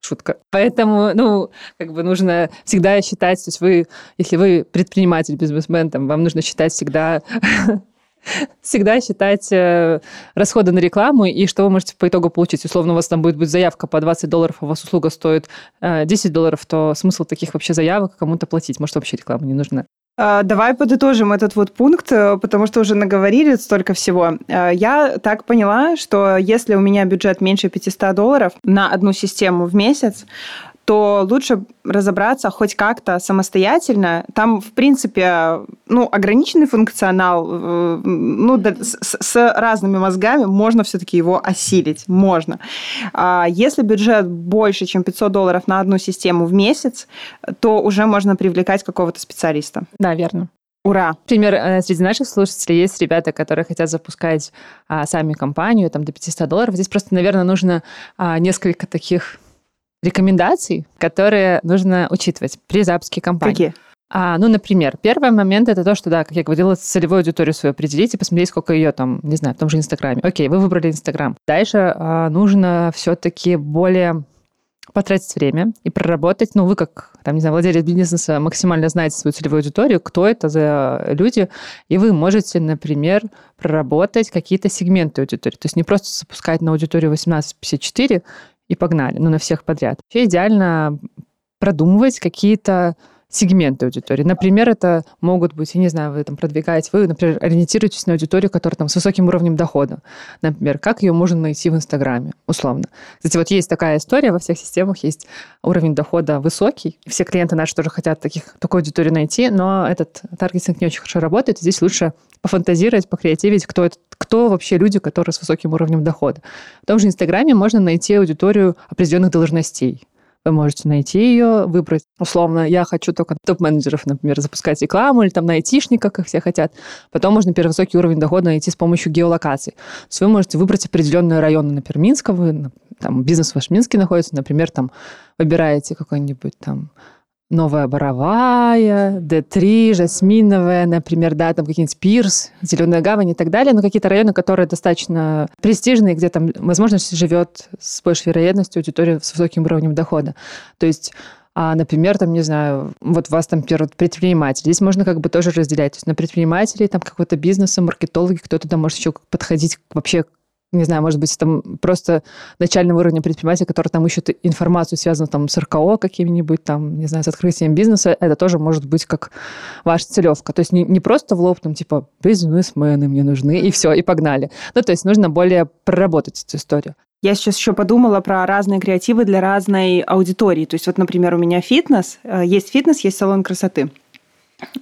шутка. Поэтому, ну, как бы нужно всегда считать, то есть вы, если вы предприниматель, бизнесмен, там, вам нужно считать всегда всегда считать э, расходы на рекламу и что вы можете по итогу получить. Условно, у вас там будет, будет заявка по 20 долларов, а у вас услуга стоит 10 э, долларов, то смысл таких вообще заявок кому-то платить? Может, вообще реклама не нужна? А, давай подытожим этот вот пункт, э, потому что уже наговорили столько всего. Я так поняла, что если у меня бюджет меньше 500 долларов на одну систему в месяц, то лучше разобраться хоть как-то самостоятельно. Там, в принципе, ну, ограниченный функционал, э, ну, да, с, с разными мозгами можно все-таки его осилить, можно. А если бюджет больше, чем 500 долларов на одну систему в месяц, то уже можно привлекать какого-то специалиста. Да, верно. Ура! Например, э, среди наших слушателей есть ребята, которые хотят запускать а, сами компанию там, до 500 долларов. Здесь просто, наверное, нужно а, несколько таких рекомендаций, которые нужно учитывать при запуске компании. Какие? А, ну, например, первый момент это то, что, да, как я говорила, целевую аудиторию свою определить и посмотреть, сколько ее там, не знаю, в том же Инстаграме. Окей, вы выбрали Инстаграм. Дальше а, нужно все-таки более потратить время и проработать, ну, вы как, там, не знаю, владелец бизнеса максимально знаете свою целевую аудиторию, кто это за люди, и вы можете, например, проработать какие-то сегменты аудитории. То есть не просто запускать на аудиторию 18-54 и погнали, ну, на всех подряд. Вообще идеально продумывать какие-то сегменты аудитории. Например, это могут быть, я не знаю, вы там продвигаете, вы, например, ориентируетесь на аудиторию, которая там с высоким уровнем дохода. Например, как ее можно найти в Инстаграме, условно. Кстати, вот есть такая история, во всех системах есть уровень дохода высокий. Все клиенты наши тоже хотят таких, такую аудиторию найти, но этот таргетинг не очень хорошо работает. Здесь лучше пофантазировать, покреативить, кто, это, кто вообще люди, которые с высоким уровнем дохода. В том же Инстаграме можно найти аудиторию определенных должностей. Вы можете найти ее, выбрать, условно, я хочу только топ-менеджеров, например, запускать рекламу или там на айтишниках, как все хотят. Потом можно, высокий уровень дохода найти с помощью геолокации. То есть вы можете выбрать определенные районы, например, Минска, вы, там бизнес ваш в Минске находится, например, там выбираете какой-нибудь там новая боровая, D3, жасминовая, например, да, там какие-нибудь Пирс, Зеленая гавань и так далее, но какие-то районы, которые достаточно престижные, где там, возможно, живет с большей вероятностью аудитория с высоким уровнем дохода. То есть а, например, там, не знаю, вот у вас там предприниматель. Здесь можно как бы тоже разделять. То есть на предпринимателей, там какого-то бизнеса, маркетологи, кто туда может еще подходить вообще не знаю, может быть, там просто начального уровня предпринимателя, который там ищут информацию, связанную там с РКО какими-нибудь, там, не знаю, с открытием бизнеса, это тоже может быть как ваша целевка. То есть не, не просто в лоб, там, типа, бизнесмены мне нужны, и все, и погнали. Ну, то есть нужно более проработать эту историю. Я сейчас еще подумала про разные креативы для разной аудитории. То есть вот, например, у меня фитнес, э, есть фитнес, есть салон красоты.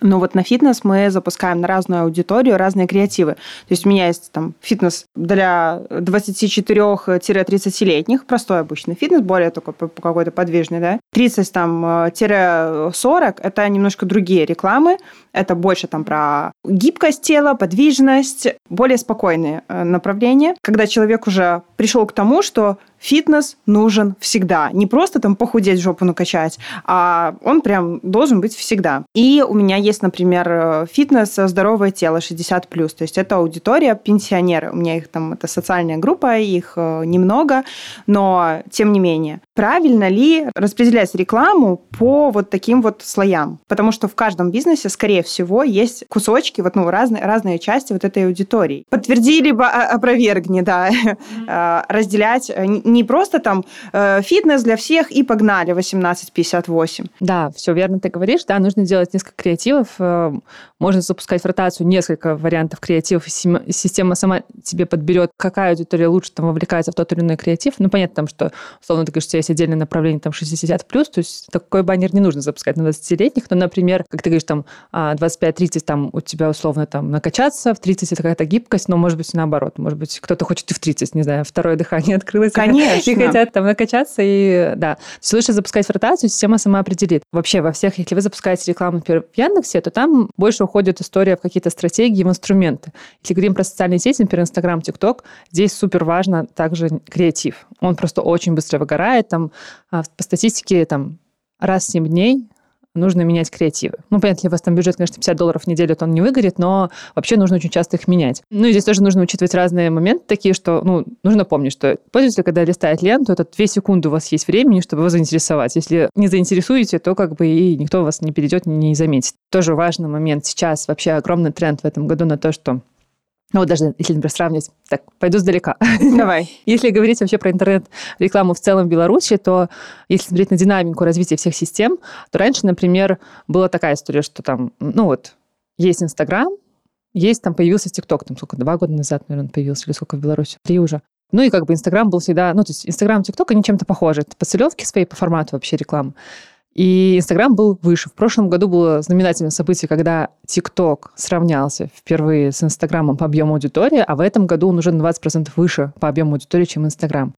Но вот на фитнес мы запускаем на разную аудиторию разные креативы. То есть у меня есть там фитнес для 24-30-летних, простой обычный фитнес, более такой какой-то подвижный, да. 30 там 40 это немножко другие рекламы, это больше там про гибкость тела, подвижность, более спокойные э, направления, когда человек уже пришел к тому, что фитнес нужен всегда. Не просто там похудеть, жопу накачать, а он прям должен быть всегда. И у меня есть, например, э, фитнес «Здоровое тело» 60+. То есть это аудитория пенсионеры. У меня их там, это социальная группа, их э, немного, но тем не менее. Правильно ли распределять рекламу по вот таким вот слоям? Потому что в каждом бизнесе, скорее всего, есть кусочки, вот, ну, разные, разные части вот этой аудитории. Подтверди, либо опровергни, да. Mm-hmm. Разделять не просто там э, фитнес для всех и погнали 18-58. Да, все верно ты говоришь. Да, нужно делать несколько креативов. Э, можно запускать в ротацию несколько вариантов креативов, и система сама тебе подберет, какая аудитория лучше там вовлекается в тот или иной креатив. Ну, понятно, там, что, условно, ты говоришь, у тебя есть отдельное направление там 60+, то есть такой баннер не нужно запускать на 20-летних, но, например, как ты говоришь, там 25-30, а, там у тебя условно там накачаться, в 30 это какая-то гибкость, но, может быть, наоборот, может быть, кто-то хочет и в 30, не знаю, второе дыхание открылось. Конечно. И хотят там накачаться, и да. То есть лучше запускать в ротацию, система сама определит. Вообще во всех, если вы запускаете рекламу, например, в Яндексе, то там больше уходит история в какие-то стратегии, в инструменты. Если говорим про социальные сети, например, Инстаграм, ТикТок, здесь супер важно также креатив. Он просто очень быстро выгорает. Там, а, по статистике, там, раз в 7 дней нужно менять креативы. Ну, понятно, если у вас там бюджет, конечно, 50 долларов в неделю, то он не выгорит, но вообще нужно очень часто их менять. Ну, и здесь тоже нужно учитывать разные моменты такие, что, ну, нужно помнить, что пользователь, когда листает ленту, это 2 секунды у вас есть времени, чтобы его заинтересовать. Если не заинтересуете, то как бы и никто вас не перейдет, не заметит. Тоже важный момент. Сейчас вообще огромный тренд в этом году на то, что ну, вот даже если, например, сравнивать, так, пойду сдалека. Давай. если говорить вообще про интернет-рекламу в целом в Беларуси, то если смотреть на динамику развития всех систем, то раньше, например, была такая история, что там, ну вот, есть Инстаграм, есть, там появился ТикТок, там сколько, два года назад, наверное, появился, или сколько в Беларуси, три уже. Ну и как бы Инстаграм был всегда, ну то есть Инстаграм, ТикТок, они чем-то похожи. по целевке своей, по формату вообще рекламы. И Инстаграм был выше. В прошлом году было знаменательное событие, когда ТикТок сравнялся впервые с Инстаграмом по объему аудитории, а в этом году он уже на 20% выше по объему аудитории, чем Инстаграм.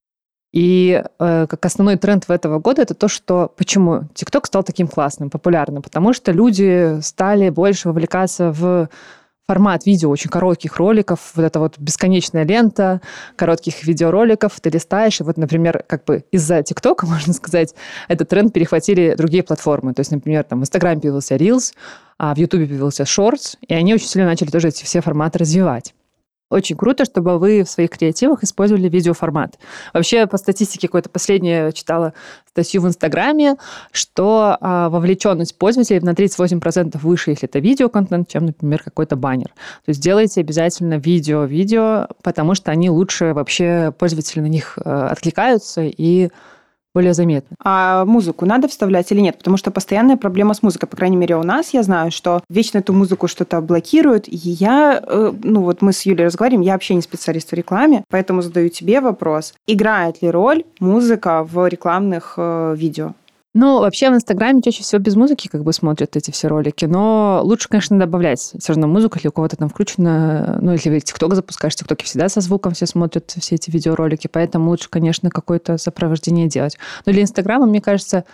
И э, как основной тренд в этого года это то, что почему ТикТок стал таким классным, популярным, потому что люди стали больше вовлекаться в формат видео, очень коротких роликов, вот эта вот бесконечная лента коротких видеороликов, ты листаешь, и вот, например, как бы из-за ТикТока, можно сказать, этот тренд перехватили другие платформы. То есть, например, там в Инстаграме появился Reels, а в Ютубе появился Shorts, и они очень сильно начали тоже эти все форматы развивать. Очень круто, чтобы вы в своих креативах использовали видеоформат. Вообще, по статистике какой-то последнее читала статью в Инстаграме, что а, вовлеченность пользователей на 38% выше, если это видеоконтент, чем, например, какой-то баннер. То есть делайте обязательно видео-видео, потому что они лучше вообще, пользователи на них э, откликаются и более заметно. А музыку надо вставлять или нет? Потому что постоянная проблема с музыкой. По крайней мере, у нас, я знаю, что вечно эту музыку что-то блокируют. И я, э, ну вот мы с Юлей разговариваем, я вообще не специалист в рекламе, поэтому задаю тебе вопрос. Играет ли роль музыка в рекламных э, видео? Ну, вообще в Инстаграме чаще всего без музыки как бы смотрят эти все ролики, но лучше, конечно, добавлять все равно музыку, если у кого-то там включено, ну, если ТикТок запускаешь, ТикТоке всегда со звуком все смотрят все эти видеоролики, поэтому лучше, конечно, какое-то сопровождение делать. Но для Инстаграма, мне кажется,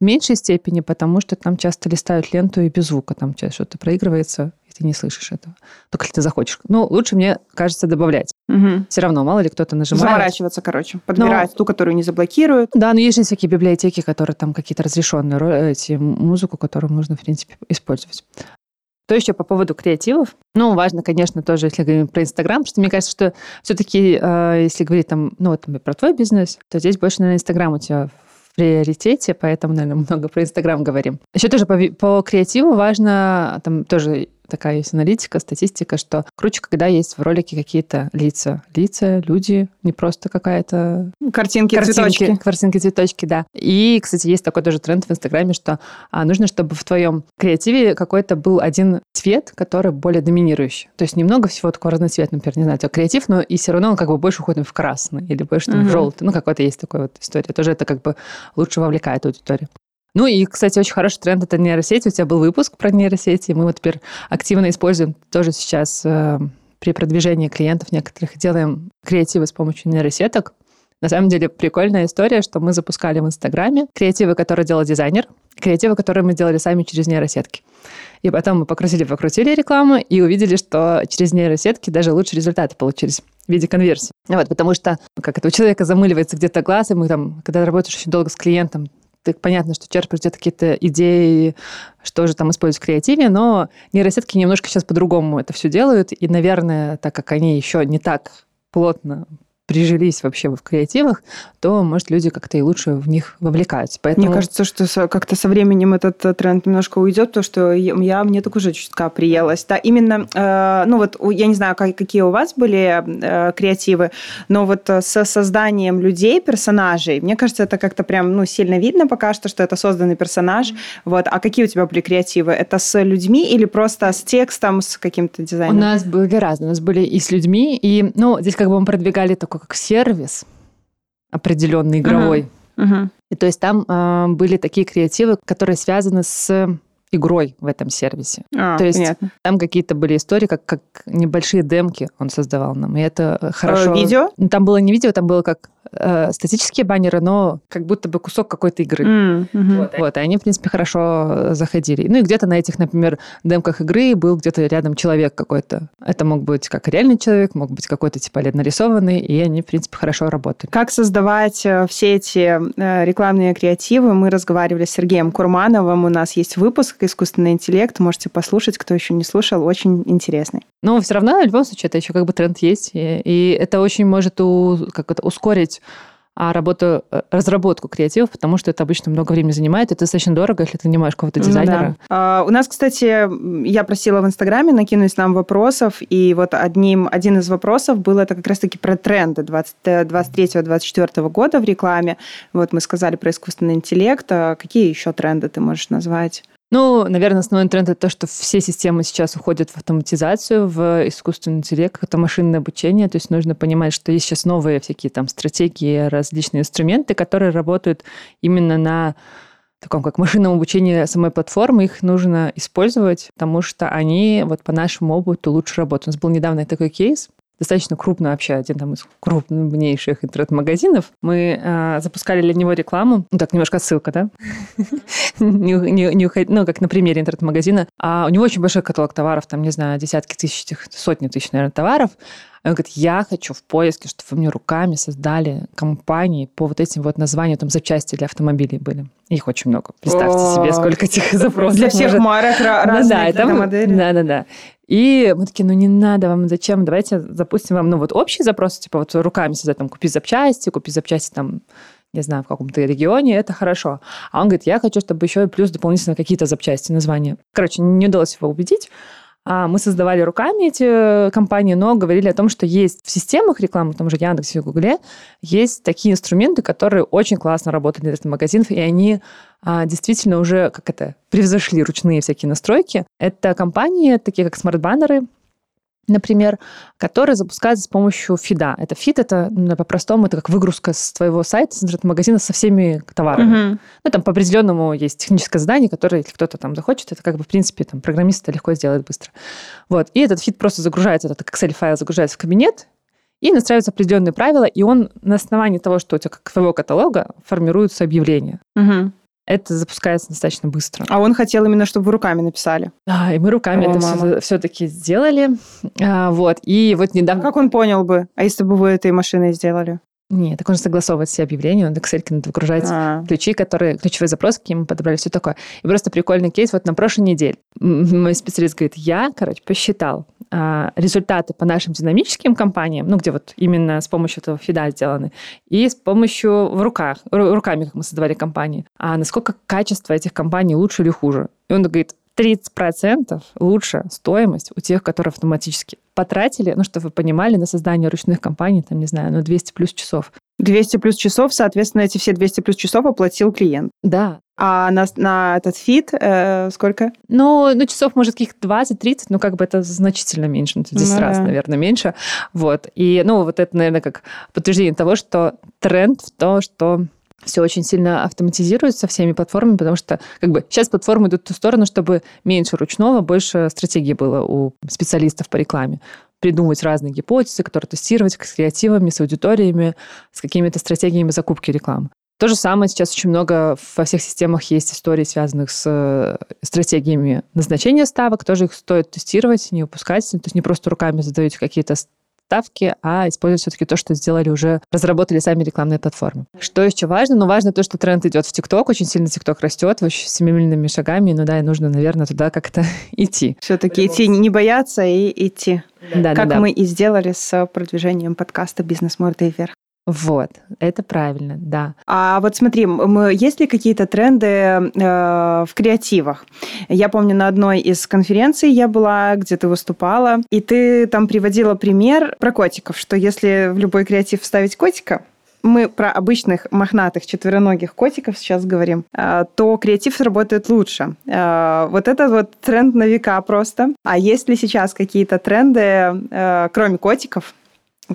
в меньшей степени, потому что там часто листают ленту и без звука, там что-то проигрывается, ты не слышишь этого. Только если ты захочешь. Ну, лучше, мне кажется, добавлять. Угу. Все равно, мало ли кто-то нажимает. Заморачиваться, короче. Подбирать но... ту, которую не заблокируют. Да, но есть же всякие библиотеки, которые там какие-то разрешенные эти музыку, которую можно, в принципе, использовать. То еще по поводу креативов. Ну, важно, конечно, тоже, если говорим про Инстаграм, что мне кажется, что все-таки, э, если говорить там, ну, вот про твой бизнес, то здесь больше, наверное, Инстаграм у тебя в приоритете, поэтому, наверное, много про Инстаграм говорим. Еще тоже по, по креативу важно, там тоже такая есть аналитика, статистика, что круче, когда есть в ролике какие-то лица. Лица, люди, не просто какая-то... Картинки, картинки цветочки. Картинки, цветочки, да. И, кстати, есть такой тоже тренд в Инстаграме, что а, нужно, чтобы в твоем креативе какой-то был один цвет, который более доминирующий. То есть немного всего такого разноцветного, например, не знаю, это креатив, но и все равно он как бы больше уходит в красный или больше там, угу. в желтый. Ну, какой-то есть такой вот история. Тоже это как бы лучше вовлекает аудиторию. Ну и, кстати, очень хороший тренд – это нейросети. У тебя был выпуск про нейросети. Мы вот теперь активно используем тоже сейчас э, при продвижении клиентов некоторых делаем креативы с помощью нейросеток. На самом деле прикольная история, что мы запускали в Инстаграме креативы, которые делал дизайнер, креативы, которые мы делали сами через нейросетки. И потом мы покрутили-покрутили рекламу и увидели, что через нейросетки даже лучшие результаты получились в виде конверсии. Вот, потому что как это у человека замыливается где-то глаз, и мы там, когда работаешь очень долго с клиентом, ты, понятно, что черпаешь где-то какие-то идеи, что же там использовать в креативе, но нейросетки немножко сейчас по-другому это все делают, и, наверное, так как они еще не так плотно прижились вообще в креативах, то, может, люди как-то и лучше в них вовлекаются. Поэтому... Мне кажется, что как-то со временем этот э, тренд немножко уйдет, потому что я, мне так уже чутка приелась. Да, именно, э, ну вот, я не знаю, как, какие у вас были э, креативы, но вот э, со созданием людей, персонажей, мне кажется, это как-то прям, ну, сильно видно пока что, что это созданный персонаж. Mm-hmm. Вот. А какие у тебя были креативы? Это с людьми или просто с текстом, с каким-то дизайном? У нас были разные. У нас были и с людьми, и, ну, здесь как бы мы продвигали такой такой как сервис определенный игровой. Uh-huh. Uh-huh. И то есть там э, были такие креативы, которые связаны с игрой в этом сервисе. А, То есть понятно. там какие-то были истории, как, как небольшие демки он создавал нам. И это э, хорошо. Э, видео? Там было не видео, там было как э, статические баннеры, но как будто бы кусок какой-то игры. Mm, mm-hmm. вот, вот, и они, в принципе, хорошо заходили. Ну и где-то на этих, например, демках игры был где-то рядом человек какой-то. Это мог быть как реальный человек, мог быть какой-то типа лет нарисованный, и они, в принципе, хорошо работали. Как создавать э, все эти э, рекламные креативы? Мы разговаривали с Сергеем Курмановым. У нас есть выпуск «Искусственный интеллект». Можете послушать, кто еще не слушал. Очень интересный. Но все равно, в любом случае, это еще как бы тренд есть. И, и это очень может у, как это, ускорить а работу, э, разработку креативов, потому что это обычно много времени занимает, это достаточно дорого, если ты нанимаешь кого-то дизайнера. Да. А, у нас, кстати, я просила в Инстаграме накинуть нам вопросов, и вот одним, один из вопросов был это как раз-таки про тренды 23-24 э, года в рекламе. Вот мы сказали про искусственный интеллект. А какие еще тренды ты можешь назвать? Ну, наверное, основной тренд это то, что все системы сейчас уходят в автоматизацию, в искусственный интеллект, это машинное обучение. То есть нужно понимать, что есть сейчас новые всякие там стратегии, различные инструменты, которые работают именно на таком как машинном обучении самой платформы, их нужно использовать, потому что они вот по нашему опыту лучше работают. У нас был недавно такой кейс, достаточно крупно вообще, один там из крупнейших интернет-магазинов. Мы э, запускали для него рекламу. Ну, так, немножко ссылка, да? не, уходить, ну, как на примере интернет-магазина. А у него очень большой каталог товаров, там, не знаю, десятки тысяч, сотни тысяч, наверное, товаров. Он говорит, я хочу в поиске, чтобы вы мне руками создали компании по вот этим вот названиям, там запчасти для автомобилей были. Их очень много. Представьте О, себе, сколько этих запросов. Для всех может... марок разных да, да, там, модели. Да, да, да. И мы такие, ну не надо вам, зачем? Давайте запустим вам, ну вот общий запрос, типа вот руками создать, там, купи запчасти, купи запчасти там не знаю, в каком-то регионе, это хорошо. А он говорит, я хочу, чтобы еще и плюс дополнительно какие-то запчасти, названия. Короче, не удалось его убедить. А мы создавали руками эти компании, но говорили о том, что есть в системах рекламы, в том же Яндексе и Гугле, есть такие инструменты, которые очень классно работают для магазинов, и они а, действительно уже, как это, превзошли ручные всякие настройки. Это компании, такие как смарт-баннеры, например, которые запускаются с помощью фида. Это фид, это ну, по-простому, это как выгрузка с твоего сайта, с интернет-магазина со всеми товарами. Угу. Ну, там по определенному есть техническое задание, которое, если кто-то там захочет, это как бы, в принципе, там, программист это легко сделает быстро. Вот. И этот фид просто загружается, этот Excel-файл загружается в кабинет, и настраиваются определенные правила, и он на основании того, что у тебя как твоего каталога, формируются объявления. Угу это запускается достаточно быстро. А он хотел именно, чтобы вы руками написали. Да, и мы руками О, это все, все-таки сделали. А, вот. И вот недавно... Как он понял бы, а если бы вы этой машиной сделали? Нет, так он же согласовывает все объявления, в Excel надо выгружать а. ключи, которые, ключевые запросы, какие мы подобрали, все такое. И просто прикольный кейс. Вот на прошлой неделе мой специалист говорит, я, короче, посчитал а, результаты по нашим динамическим компаниям, ну, где вот именно с помощью этого фида сделаны, и с помощью в руках, руками, как мы создавали компании, а насколько качество этих компаний лучше или хуже. И он говорит, 30% лучше стоимость у тех, которые автоматически потратили, ну, чтобы вы понимали, на создание ручных компаний, там, не знаю, ну, 200 плюс часов. 200 плюс часов, соответственно, эти все 200 плюс часов оплатил клиент. Да. А на, на этот фит э, сколько? Ну, ну, часов, может, каких 20-30, ну, как бы это значительно меньше, ну, 10 ну, раз, да. наверное, меньше. Вот. И, ну, вот это, наверное, как подтверждение того, что тренд в то, что все очень сильно автоматизируется всеми платформами, потому что как бы сейчас платформы идут в ту сторону, чтобы меньше ручного, больше стратегии было у специалистов по рекламе придумывать разные гипотезы, которые тестировать с креативами, с аудиториями, с какими-то стратегиями закупки рекламы. То же самое сейчас очень много во всех системах есть истории, связанных с э, стратегиями назначения ставок. Тоже их стоит тестировать, не упускать. То есть не просто руками задаете какие-то ставки, а использовать все-таки то, что сделали уже, разработали сами рекламные платформы. Что еще важно? Ну, важно то, что тренд идет в ТикТок, очень сильно ТикТок растет, очень семимильными шагами, ну да, и нужно, наверное, туда как-то идти. Все-таки идти, не бояться и идти. Да, как да, мы и сделали с продвижением подкаста «Бизнес мордой вверх». Вот, это правильно, да. А вот смотри, мы, есть ли какие-то тренды э, в креативах? Я помню, на одной из конференций я была, где ты выступала, и ты там приводила пример про котиков, что если в любой креатив вставить котика, мы про обычных мохнатых четвероногих котиков сейчас говорим, э, то креатив сработает лучше. Э, вот это вот тренд на века просто. А есть ли сейчас какие-то тренды, э, кроме котиков,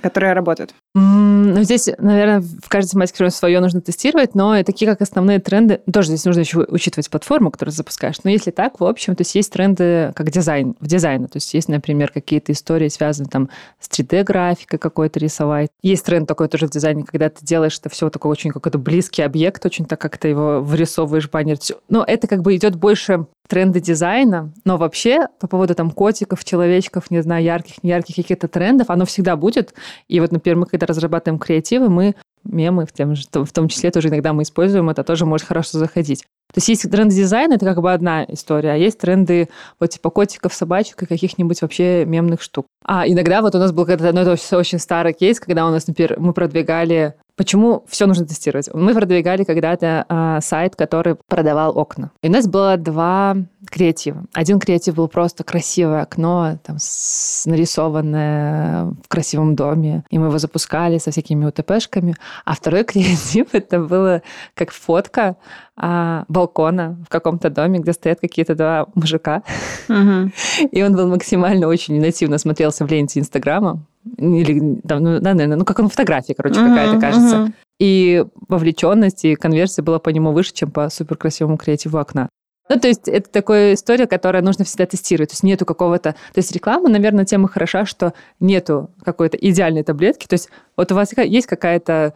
которые работают? Ну, здесь, наверное, в каждой тематике свое нужно тестировать, но такие как основные тренды, тоже здесь нужно еще учитывать платформу, которую запускаешь. Но если так, в общем, то есть есть тренды как дизайн, в дизайне. То есть есть, например, какие-то истории, связанные там с 3D-графикой какой-то рисовать. Есть тренд такой тоже в дизайне, когда ты делаешь это все такой очень какой-то близкий объект, очень так как ты его вырисовываешь баннер. Но это как бы идет больше тренды дизайна, но вообще по поводу там котиков, человечков, не знаю, ярких, неярких каких-то трендов, оно всегда будет. И вот, например, мы когда разрабатываем креативы, мы мемы, в том, в том числе тоже иногда мы используем, это тоже может хорошо заходить. То есть есть тренды дизайна, это как бы одна история, а есть тренды вот типа котиков, собачек и каких-нибудь вообще мемных штук. А иногда вот у нас был когда-то, ну, это очень старый кейс, когда у нас, например, мы продвигали Почему все нужно тестировать? Мы продвигали когда-то э, сайт, который продавал окна. И у нас было два креатива. Один креатив был просто красивое окно, там, с, нарисованное в красивом доме. И мы его запускали со всякими УТПшками. А второй креатив — это было как фотка а, балкона в каком-то доме, где стоят какие-то два мужика. Угу. И он был максимально очень нативно смотрелся в ленте Инстаграма. Или, там, ну, да, наверное, ну, как он фотография, короче, угу, какая-то кажется. Угу. И вовлеченность, и конверсия была по нему выше, чем по суперкрасивому креативу окна. Ну, то есть это такая история, которая нужно всегда тестировать. То есть нету какого-то... То есть реклама, наверное, тема хороша, что нету какой-то идеальной таблетки. То есть вот у вас есть какая-то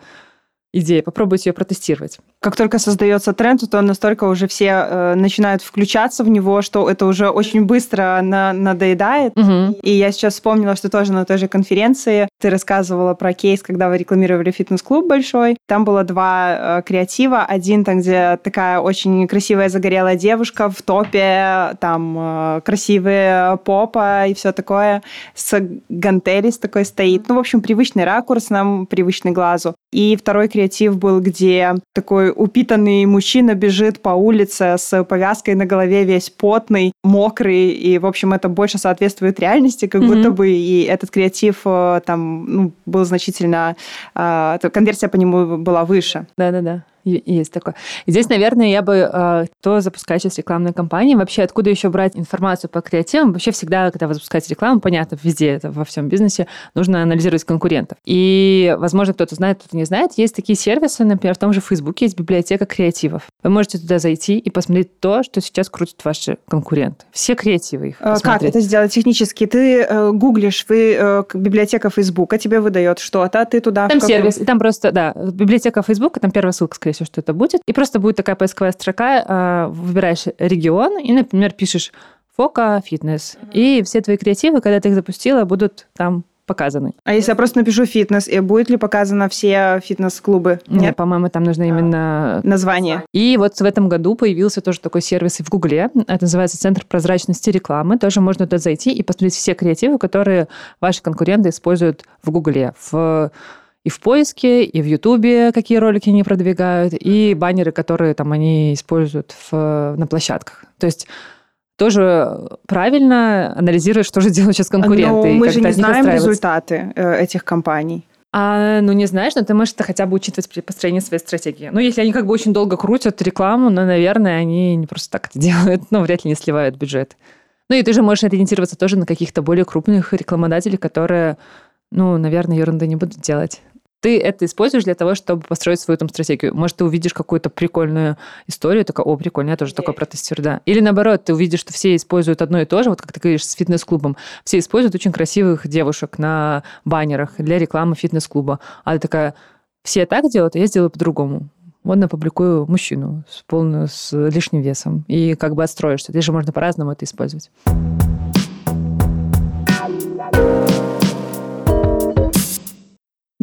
идея, попробуйте ее протестировать. Как только создается тренд, то настолько уже все э, начинают включаться в него, что это уже очень быстро на, надоедает. Угу. И я сейчас вспомнила, что тоже на той же конференции ты рассказывала про кейс, когда вы рекламировали фитнес-клуб большой. Там было два э, креатива. Один там, где такая очень красивая загорелая девушка в топе, там э, красивые попа и все такое, с гантели с такой стоит. Ну, в общем, привычный ракурс нам, привычный глазу. И второй креатив был, где такой упитанный мужчина бежит по улице с повязкой на голове, весь потный, мокрый, и, в общем, это больше соответствует реальности, как mm-hmm. будто бы, и этот креатив э, там ну, был значительно... Э, конверсия по нему была выше. Да-да-да. Есть такое. И здесь, наверное, я бы, э, кто запускает сейчас рекламную кампанию, вообще откуда еще брать информацию по креативам? Вообще всегда, когда вы запускаете рекламу, понятно, везде это, во всем бизнесе, нужно анализировать конкурентов. И, возможно, кто-то знает, кто-то не знает, есть такие сервисы, например, в том же Фейсбуке есть библиотека креативов. Вы можете туда зайти и посмотреть то, что сейчас крутят ваши конкуренты. Все креативы их а, Как это сделать технически? Ты э, гуглишь, вы, э, библиотека Фейсбука тебе выдает что-то, ты туда... Там сервис, и там просто, да, библиотека Фейсбука, там первая ссылка, скорее всего, что это будет. И просто будет такая поисковая строка, а, выбираешь регион и, например, пишешь фока, фитнес. И все твои креативы, когда ты их запустила, будут там показаны. А если я просто напишу фитнес, и будет ли показано все фитнес-клубы? Нет, Нет по-моему, там нужно именно... Название. И вот в этом году появился тоже такой сервис и в Гугле. Это называется Центр прозрачности рекламы. Тоже можно туда зайти и посмотреть все креативы, которые ваши конкуренты используют в Гугле. В и в поиске, и в Ютубе, какие ролики они продвигают, и баннеры, которые там они используют в, на площадках. То есть тоже правильно анализируешь, что же делают сейчас конкуренты. Но мы же не знаем результаты э, этих компаний. А, ну, не знаешь, но ты можешь это хотя бы учитывать при построении своей стратегии. Ну, если они как бы очень долго крутят рекламу, ну, наверное, они не просто так это делают, ну, вряд ли не сливают бюджет. Ну, и ты же можешь ориентироваться тоже на каких-то более крупных рекламодателей, которые, ну, наверное, ерунды не будут делать ты это используешь для того, чтобы построить свою там стратегию. Может, ты увидишь какую-то прикольную историю, такая, о, прикольно, я тоже yeah. такое протестирую, да. Или наоборот, ты увидишь, что все используют одно и то же, вот как ты говоришь, с фитнес-клубом. Все используют очень красивых девушек на баннерах для рекламы фитнес-клуба. А ты такая, все так делают, а я сделаю по-другому. Вот напубликую мужчину с полным, с лишним весом. И как бы отстроишься. Здесь же можно по-разному это использовать.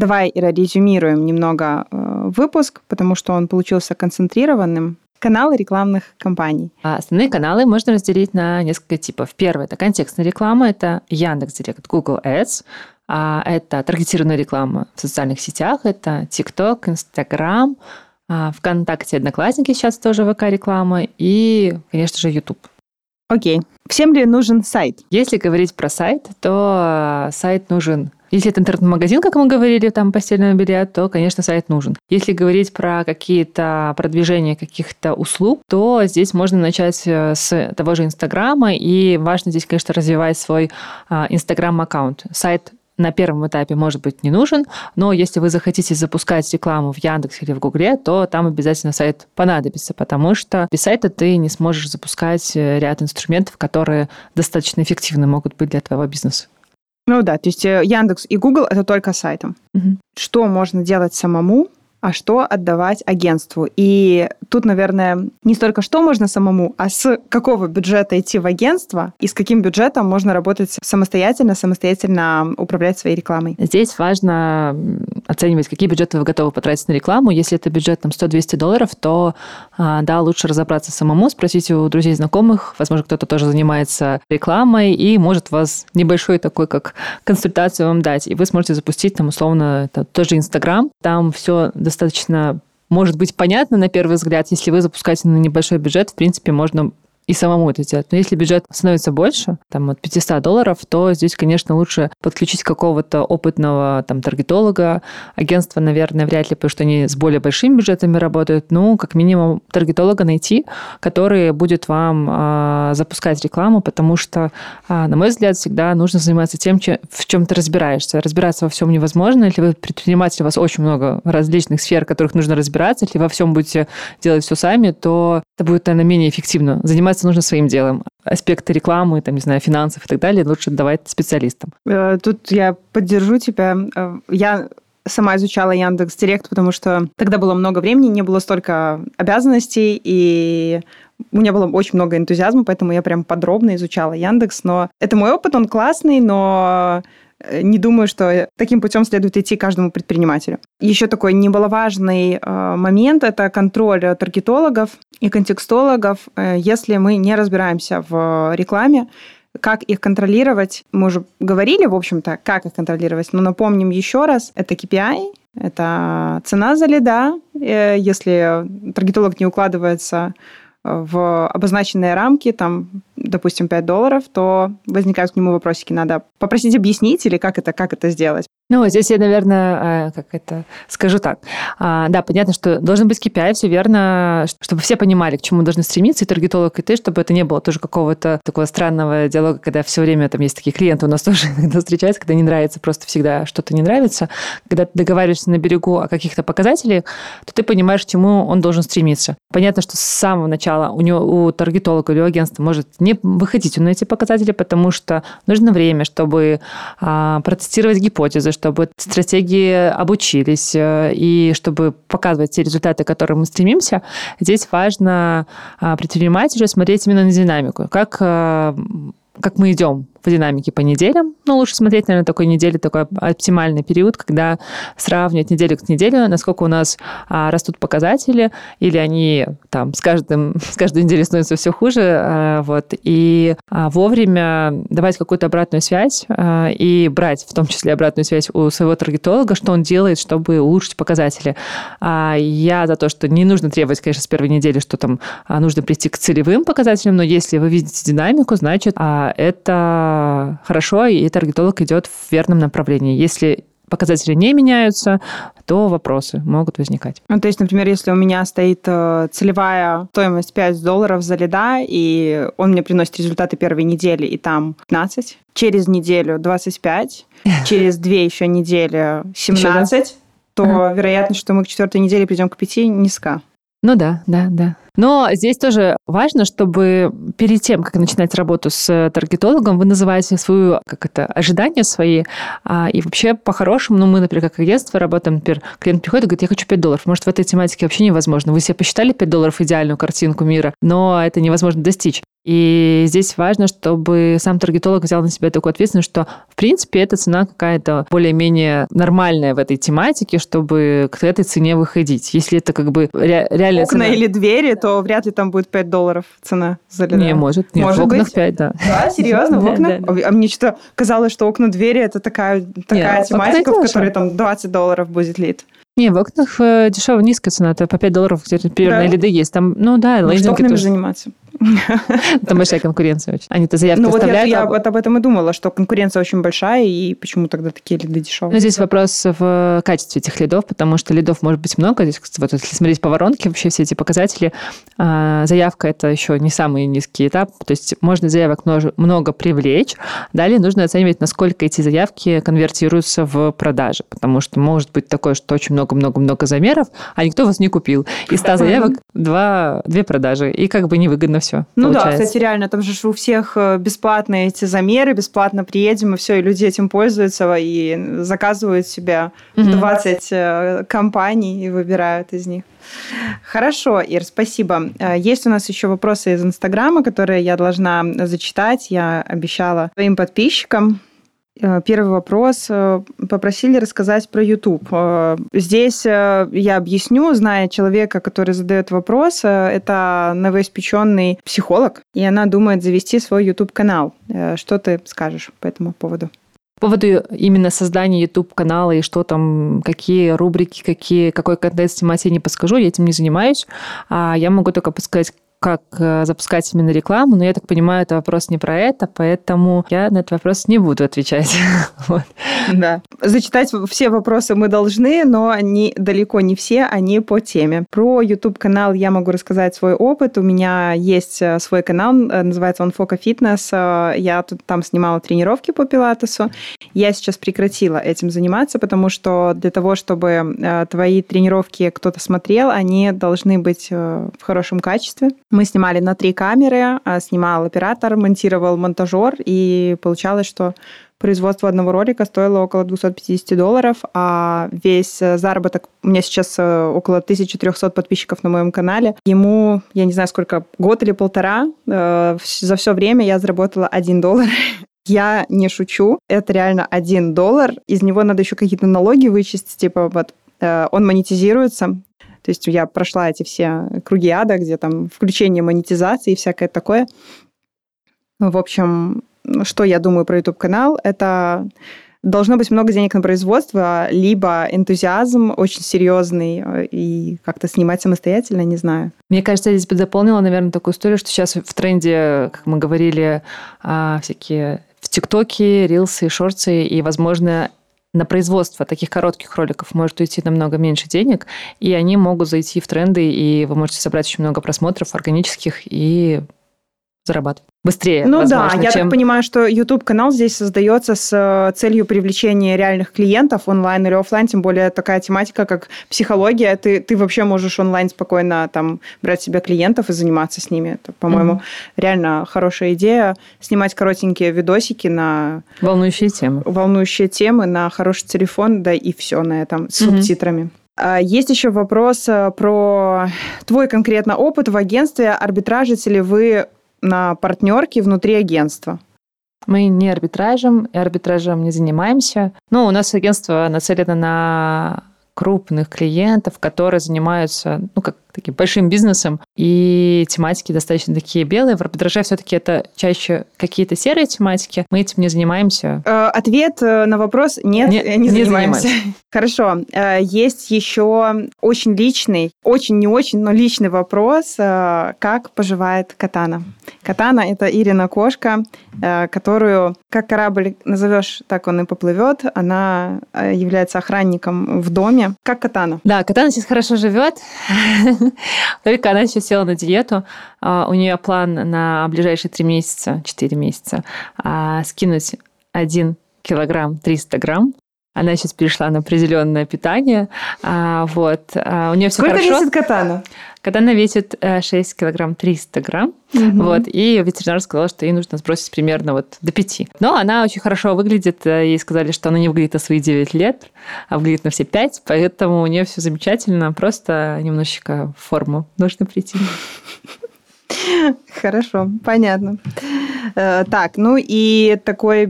Давай, Ира, резюмируем немного э, выпуск, потому что он получился концентрированным. Каналы рекламных кампаний. А основные каналы можно разделить на несколько типов. Первый – это контекстная реклама, это Яндекс.Директ, Google Ads, а это таргетированная реклама в социальных сетях, это TikTok, Instagram, а ВКонтакте, Одноклассники сейчас тоже ВК-реклама и, конечно же, YouTube. Окей. Всем ли нужен сайт? Если говорить про сайт, то сайт нужен если это интернет-магазин, как мы говорили, там постельное белье, то, конечно, сайт нужен. Если говорить про какие-то продвижения каких-то услуг, то здесь можно начать э, с того же Инстаграма, и важно здесь, конечно, развивать свой а, Инстаграм-аккаунт. Сайт на первом этапе, может быть, не нужен, но если вы захотите запускать рекламу в Яндексе или в Гугле, то там обязательно сайт понадобится, потому что без сайта ты не сможешь запускать э, ряд инструментов, которые достаточно эффективны могут быть для твоего бизнеса. Ну да, то есть э, Яндекс и Google это только сайтом. Угу. Что можно делать самому, а что отдавать агентству. И тут, наверное, не столько что можно самому, а с какого бюджета идти в агентство и с каким бюджетом можно работать самостоятельно, самостоятельно управлять своей рекламой. Здесь важно оценивать, какие бюджеты вы готовы потратить на рекламу. Если это бюджет там 100-200 долларов, то а, да, лучше разобраться самому, спросить у друзей, знакомых. Возможно, кто-то тоже занимается рекламой и может вас небольшой такой, как консультацию вам дать. И вы сможете запустить там условно тоже Инстаграм. Там все достаточно может быть понятно на первый взгляд, если вы запускаете на небольшой бюджет, в принципе, можно и самому это сделать. Но если бюджет становится больше, там от 500 долларов, то здесь, конечно, лучше подключить какого-то опытного там таргетолога. Агентство, наверное, вряд ли, потому что они с более большими бюджетами работают. Ну, как минимум, таргетолога найти, который будет вам а, запускать рекламу, потому что, а, на мой взгляд, всегда нужно заниматься тем, чем, в чем ты разбираешься. Разбираться во всем невозможно. Если вы предприниматель, у вас очень много различных сфер, в которых нужно разбираться. Если во всем будете делать все сами, то это будет, наверное, менее эффективно. Заниматься нужно своим делом. Аспекты рекламы, там, не знаю, финансов и так далее лучше давать специалистам. Э, тут я поддержу тебя. Э, я сама изучала Яндекс Директ, потому что тогда было много времени, не было столько обязанностей, и у меня было очень много энтузиазма, поэтому я прям подробно изучала Яндекс. Но это мой опыт, он классный, но не думаю, что таким путем следует идти каждому предпринимателю. Еще такой немаловажный э, момент – это контроль таргетологов и контекстологов. Э, если мы не разбираемся в рекламе, как их контролировать? Мы уже говорили, в общем-то, как их контролировать, но напомним еще раз. Это KPI, это цена за лида. Если таргетолог не укладывается в обозначенные рамки, там, допустим, 5 долларов, то возникают к нему вопросики. Надо попросить объяснить или как это, как это сделать. Ну, здесь я, наверное, э, как это скажу так. А, да, понятно, что должен быть KPI, все верно, чтобы все понимали, к чему должны стремиться, и таргетолог, и ты, чтобы это не было тоже какого-то такого странного диалога, когда все время там есть такие клиенты, у нас тоже иногда встречаются, когда не нравится, просто всегда что-то не нравится. Когда ты договариваешься на берегу о каких-то показателях, то ты понимаешь, к чему он должен стремиться. Понятно, что с самого начала у него, у таргетолога или у агентства может не выходить на эти показатели, потому что нужно время, чтобы а, протестировать гипотезы, чтобы стратегии обучились э, и чтобы показывать те результаты, к которым мы стремимся, здесь важно а, предпринимателю смотреть именно на динамику. Как э, как мы идем по динамике по неделям. Но лучше смотреть, наверное, такой недели, такой оптимальный период, когда сравнивать неделю к неделе, насколько у нас а, растут показатели, или они там с, каждым, с каждой неделей становятся все хуже. А, вот, и а, вовремя давать какую-то обратную связь а, и брать в том числе обратную связь у своего таргетолога, что он делает, чтобы улучшить показатели. А, я за то, что не нужно требовать, конечно, с первой недели, что там а, нужно прийти к целевым показателям, но если вы видите динамику, значит, а, это хорошо, и таргетолог идет в верном направлении. Если показатели не меняются, то вопросы могут возникать. Ну, то есть, например, если у меня стоит э, целевая стоимость 5 долларов за лида, и он мне приносит результаты первой недели, и там 15, через неделю 25, через две еще недели 17, то вероятность, что мы к четвертой неделе придем к 5, низка. Ну да, да, да. Но здесь тоже важно, чтобы перед тем, как начинать работу с таргетологом, вы называете свою, как это, ожидания свои. А, и вообще, по-хорошему, ну, мы, например, как агентство работаем, например, клиент приходит и говорит, я хочу 5 долларов. Может, в этой тематике вообще невозможно. Вы себе посчитали 5 долларов идеальную картинку мира, но это невозможно достичь. И здесь важно, чтобы сам таргетолог взял на себя такую ответственность, что, в принципе, эта цена какая-то более-менее нормальная в этой тематике, чтобы к этой цене выходить. Если это как бы ре- реальная Окна цена... или двери, то вряд ли там будет 5 долларов цена за лида. Не, может. Нет, Может в окнах быть. 5, да. Да, серьезно, в окнах? А мне что-то казалось, что окна двери это такая, такая тематика, в которой там 20 долларов будет лид. Не, в окнах э, дешевая низкая цена, это по 5 долларов где-то примерно Да? лиды есть. Там, ну да, Может, лендинги окнами тоже. заниматься. Там большая конкуренция очень. Они-то заявки Ну вот я, а- вот об этом и думала, что конкуренция очень большая, и почему тогда такие лиды дешевые? здесь вопрос в качестве этих лидов, потому что лидов может быть много. Здесь, вот если смотреть по воронке, вообще все эти показатели, а, заявка – это еще не самый низкий этап. То есть можно заявок много привлечь. Далее нужно оценивать, насколько эти заявки конвертируются в продажи. Потому что может быть такое, что очень много-много-много замеров, а никто вас не купил. Из 100 заявок два, две продажи. И как бы невыгодно все Ну да, получается. кстати, реально, там же у всех э, бесплатные эти замеры, бесплатно приедем, и все, и люди этим пользуются, и заказывают себе Мгм. 20 э, компаний и выбирают из них. Хорошо, Ир, спасибо. Э, Есть у нас еще вопросы из Инстаграма, которые я должна зачитать. Я обещала своим подписчикам. Э, Первый вопрос. Э, Попросили рассказать про YouTube. Э, Здесь я объясню, зная человека, который задает вопрос. Это новоиспеченный психолог, и она думает завести свой YouTube-канал. Что ты скажешь по этому поводу? По поводу именно создания YouTube-канала и что там, какие рубрики, какие, какой контент снимать, я не подскажу, я этим не занимаюсь. А я могу только подсказать, как э, запускать именно рекламу, но я так понимаю, это вопрос не про это, поэтому я на этот вопрос не буду отвечать. Вот. Да. Зачитать все вопросы мы должны, но они далеко не все, они по теме. Про YouTube-канал я могу рассказать свой опыт. У меня есть э, свой канал, э, называется он Фока Фитнес. Я тут там снимала тренировки по пилатесу. Я сейчас прекратила этим заниматься, потому что для того, чтобы твои тренировки кто-то смотрел, они должны быть в хорошем качестве. Мы снимали на три камеры, а снимал оператор, монтировал монтажер, и получалось, что Производство одного ролика стоило около 250 долларов, а весь заработок, у меня сейчас около 1300 подписчиков на моем канале, ему, я не знаю сколько, год или полтора, за все время я заработала 1 доллар. Я не шучу, это реально 1 доллар, из него надо еще какие-то налоги вычесть, типа вот он монетизируется, то есть я прошла эти все круги ада, где там включение монетизации и всякое такое. В общем, что я думаю про YouTube-канал? Это должно быть много денег на производство, либо энтузиазм очень серьезный э, и как-то снимать самостоятельно, не знаю. Мне кажется, я здесь бы дополнила, наверное, такую историю, что сейчас в тренде, как мы говорили, а, всякие в ТикТоке, рилсы, шорты, и, возможно, на производство таких коротких роликов может уйти намного меньше денег, и они могут зайти в тренды, и вы можете собрать очень много просмотров органических и зарабатывать быстрее. Ну возможно, да, я чем... так понимаю, что YouTube-канал здесь создается с э, целью привлечения реальных клиентов онлайн или офлайн, тем более такая тематика, как психология. Ты, ты вообще можешь онлайн спокойно там брать себе клиентов и заниматься с ними. Это, по-моему, mm-hmm. реально хорошая идея. Снимать коротенькие видосики на... Волнующие темы. Волнующие темы на хороший телефон, да и все на этом, с mm-hmm. субтитрами. А, есть еще вопрос э, про твой конкретно опыт в агентстве. Арбитражите ли вы на партнерке внутри агентства? Мы не арбитражем, и арбитражем не занимаемся. Но у нас агентство нацелено на крупных клиентов, которые занимаются, ну, как таким большим бизнесом, и тематики достаточно такие белые. В арбитраже все-таки это чаще какие-то серые тематики. Мы этим не занимаемся. Э, ответ э, на вопрос нет, не, не, не занимаемся. занимаемся. Хорошо. Э, есть еще очень личный, очень не очень, но личный вопрос. Как поживает Катана? Катана – это Ирина кошка, которую, как корабль назовешь, так он и поплывет. Она является охранником в доме. Как Катана? Да, Катана сейчас хорошо живет. Только она сейчас села на диету. А, у нее план на ближайшие три месяца, четыре месяца а, скинуть один килограмм 300 грамм. Она сейчас перешла на определенное питание. А, вот. У нее все Сколько хорошо. весит катана? Катана весит 6 килограмм 300 грамм. Угу. Вот, и ветеринар сказал, что ей нужно сбросить примерно вот до 5. Но она очень хорошо выглядит. Ей сказали, что она не выглядит на свои 9 лет, а выглядит на все 5. Поэтому у нее все замечательно. Просто немножечко в форму нужно прийти. Хорошо, понятно. Э, так, ну и такой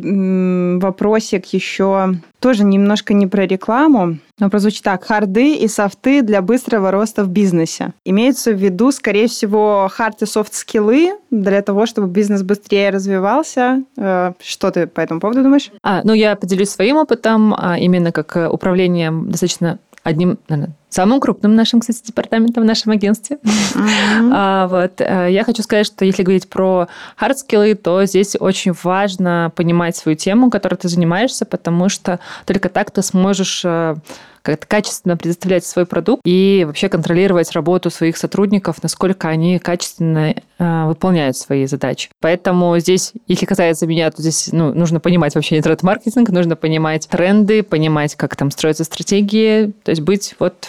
вопросик еще тоже немножко не про рекламу, но прозвучит так. Харды и софты для быстрого роста в бизнесе. Имеется в виду, скорее всего, хард и софт-скиллы для того, чтобы бизнес быстрее развивался. Э, что ты по этому поводу думаешь? А, ну, я поделюсь своим опытом, а именно как э, управлением достаточно одним, наверное, самым крупным нашим, кстати, департаментом в нашем агентстве. Mm-hmm. а, вот. Э, я хочу сказать, что если говорить про hard skill ы, то здесь очень важно понимать свою тему, которой ты занимаешься, потому что только так ты сможешь э, как-то качественно предоставлять свой продукт и вообще контролировать работу своих сотрудников, насколько они качественно э, выполняют свои задачи. Поэтому здесь, если касается меня, то здесь ну, нужно понимать вообще интернет-маркетинг, нужно понимать тренды, понимать, как там строятся стратегии, то есть быть вот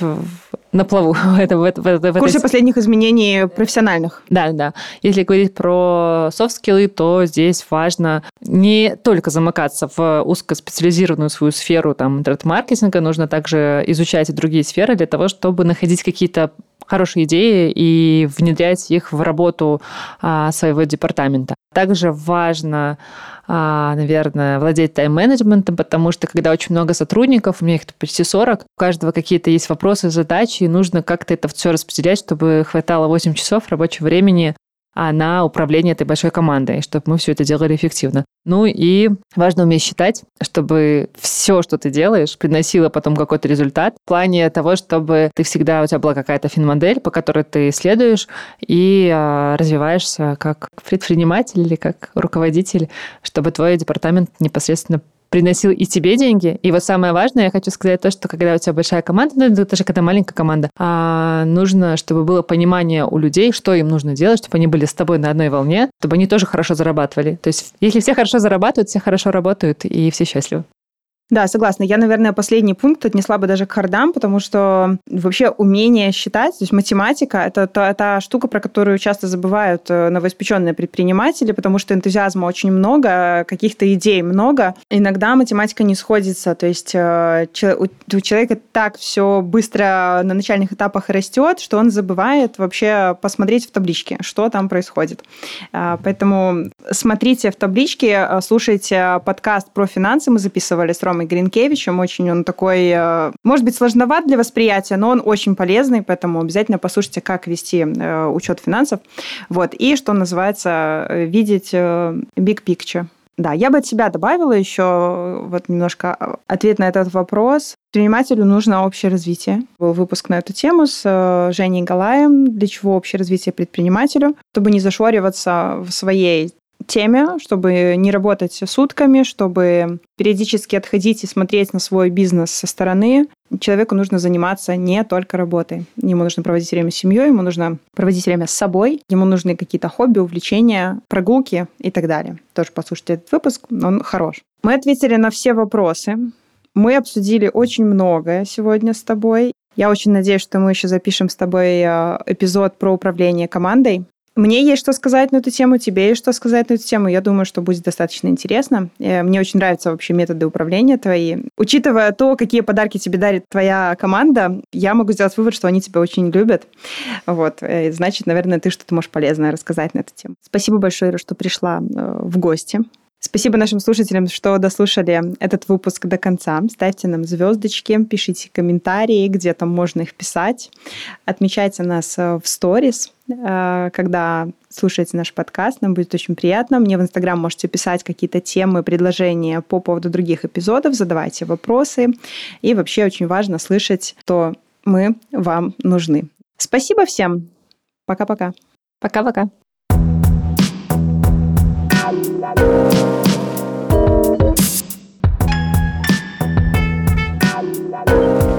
на плаву. это, в, в, в, в курсе этой... последних изменений профессиональных. Да, да. Если говорить про софт-скиллы, то здесь важно не только замыкаться в узкоспециализированную свою сферу там, интернет-маркетинга, нужно также изучать и другие сферы для того, чтобы находить какие-то хорошие идеи и внедрять их в работу а, своего департамента. Также важно наверное, владеть тайм-менеджментом, потому что когда очень много сотрудников, у меня их почти 40, у каждого какие-то есть вопросы, задачи, и нужно как-то это все распределять, чтобы хватало 8 часов рабочего времени а на управление этой большой командой, чтобы мы все это делали эффективно. Ну и важно уметь считать, чтобы все, что ты делаешь, приносило потом какой-то результат в плане того, чтобы ты всегда, у тебя была какая-то финмодель, по которой ты следуешь и э, развиваешься как предприниматель или как руководитель, чтобы твой департамент непосредственно приносил и тебе деньги. И вот самое важное, я хочу сказать то, что когда у тебя большая команда, ну, даже когда маленькая команда, а нужно, чтобы было понимание у людей, что им нужно делать, чтобы они были с тобой на одной волне, чтобы они тоже хорошо зарабатывали. То есть, если все хорошо зарабатывают, все хорошо работают, и все счастливы. Да, согласна. Я, наверное, последний пункт отнесла бы даже к хардам, потому что вообще умение считать, то есть математика, это та, та штука, про которую часто забывают э, новоиспеченные предприниматели, потому что энтузиазма очень много, каких-то идей много. Иногда математика не сходится, то есть э, у человека так все быстро на начальных этапах растет, что он забывает вообще посмотреть в табличке, что там происходит. А, поэтому смотрите в табличке, слушайте подкаст про финансы, мы записывали с Ромой Ромой Гринкевичем. Очень он такой, э, может быть, сложноват для восприятия, но он очень полезный, поэтому обязательно послушайте, как вести э, учет финансов. Вот. И, что называется, э, видеть big picture. Да, я бы от себя добавила еще вот немножко ответ на этот вопрос. Предпринимателю нужно общее развитие. Был выпуск на эту тему с Женей Галаем. Для чего общее развитие предпринимателю? Чтобы не зашориваться в своей теме, чтобы не работать сутками, чтобы периодически отходить и смотреть на свой бизнес со стороны. Человеку нужно заниматься не только работой. Ему нужно проводить время с семьей, ему нужно проводить время с собой, ему нужны какие-то хобби, увлечения, прогулки и так далее. Тоже послушайте этот выпуск, он хорош. Мы ответили на все вопросы. Мы обсудили очень многое сегодня с тобой. Я очень надеюсь, что мы еще запишем с тобой э, эпизод про управление командой. Мне есть что сказать на эту тему, тебе есть что сказать на эту тему. Я думаю, что будет достаточно интересно. Э, мне очень нравятся вообще методы управления твои. Учитывая то, какие подарки тебе дарит твоя команда, я могу сделать вывод, что они тебя очень любят. Вот. Э, значит, наверное, ты что-то можешь полезное рассказать на эту тему. Спасибо большое, что пришла э, в гости. Спасибо нашим слушателям, что дослушали этот выпуск до конца. Ставьте нам звездочки, пишите комментарии, где там можно их писать. Отмечайте нас в сторис, э, когда слушаете наш подкаст. Нам будет очень приятно. Мне в Инстаграм можете писать какие-то темы, предложения по поводу других эпизодов, задавайте вопросы. И вообще очень важно слышать, что мы вам нужны. Спасибо всем. Пока-пока. Пока-пока. Thank you.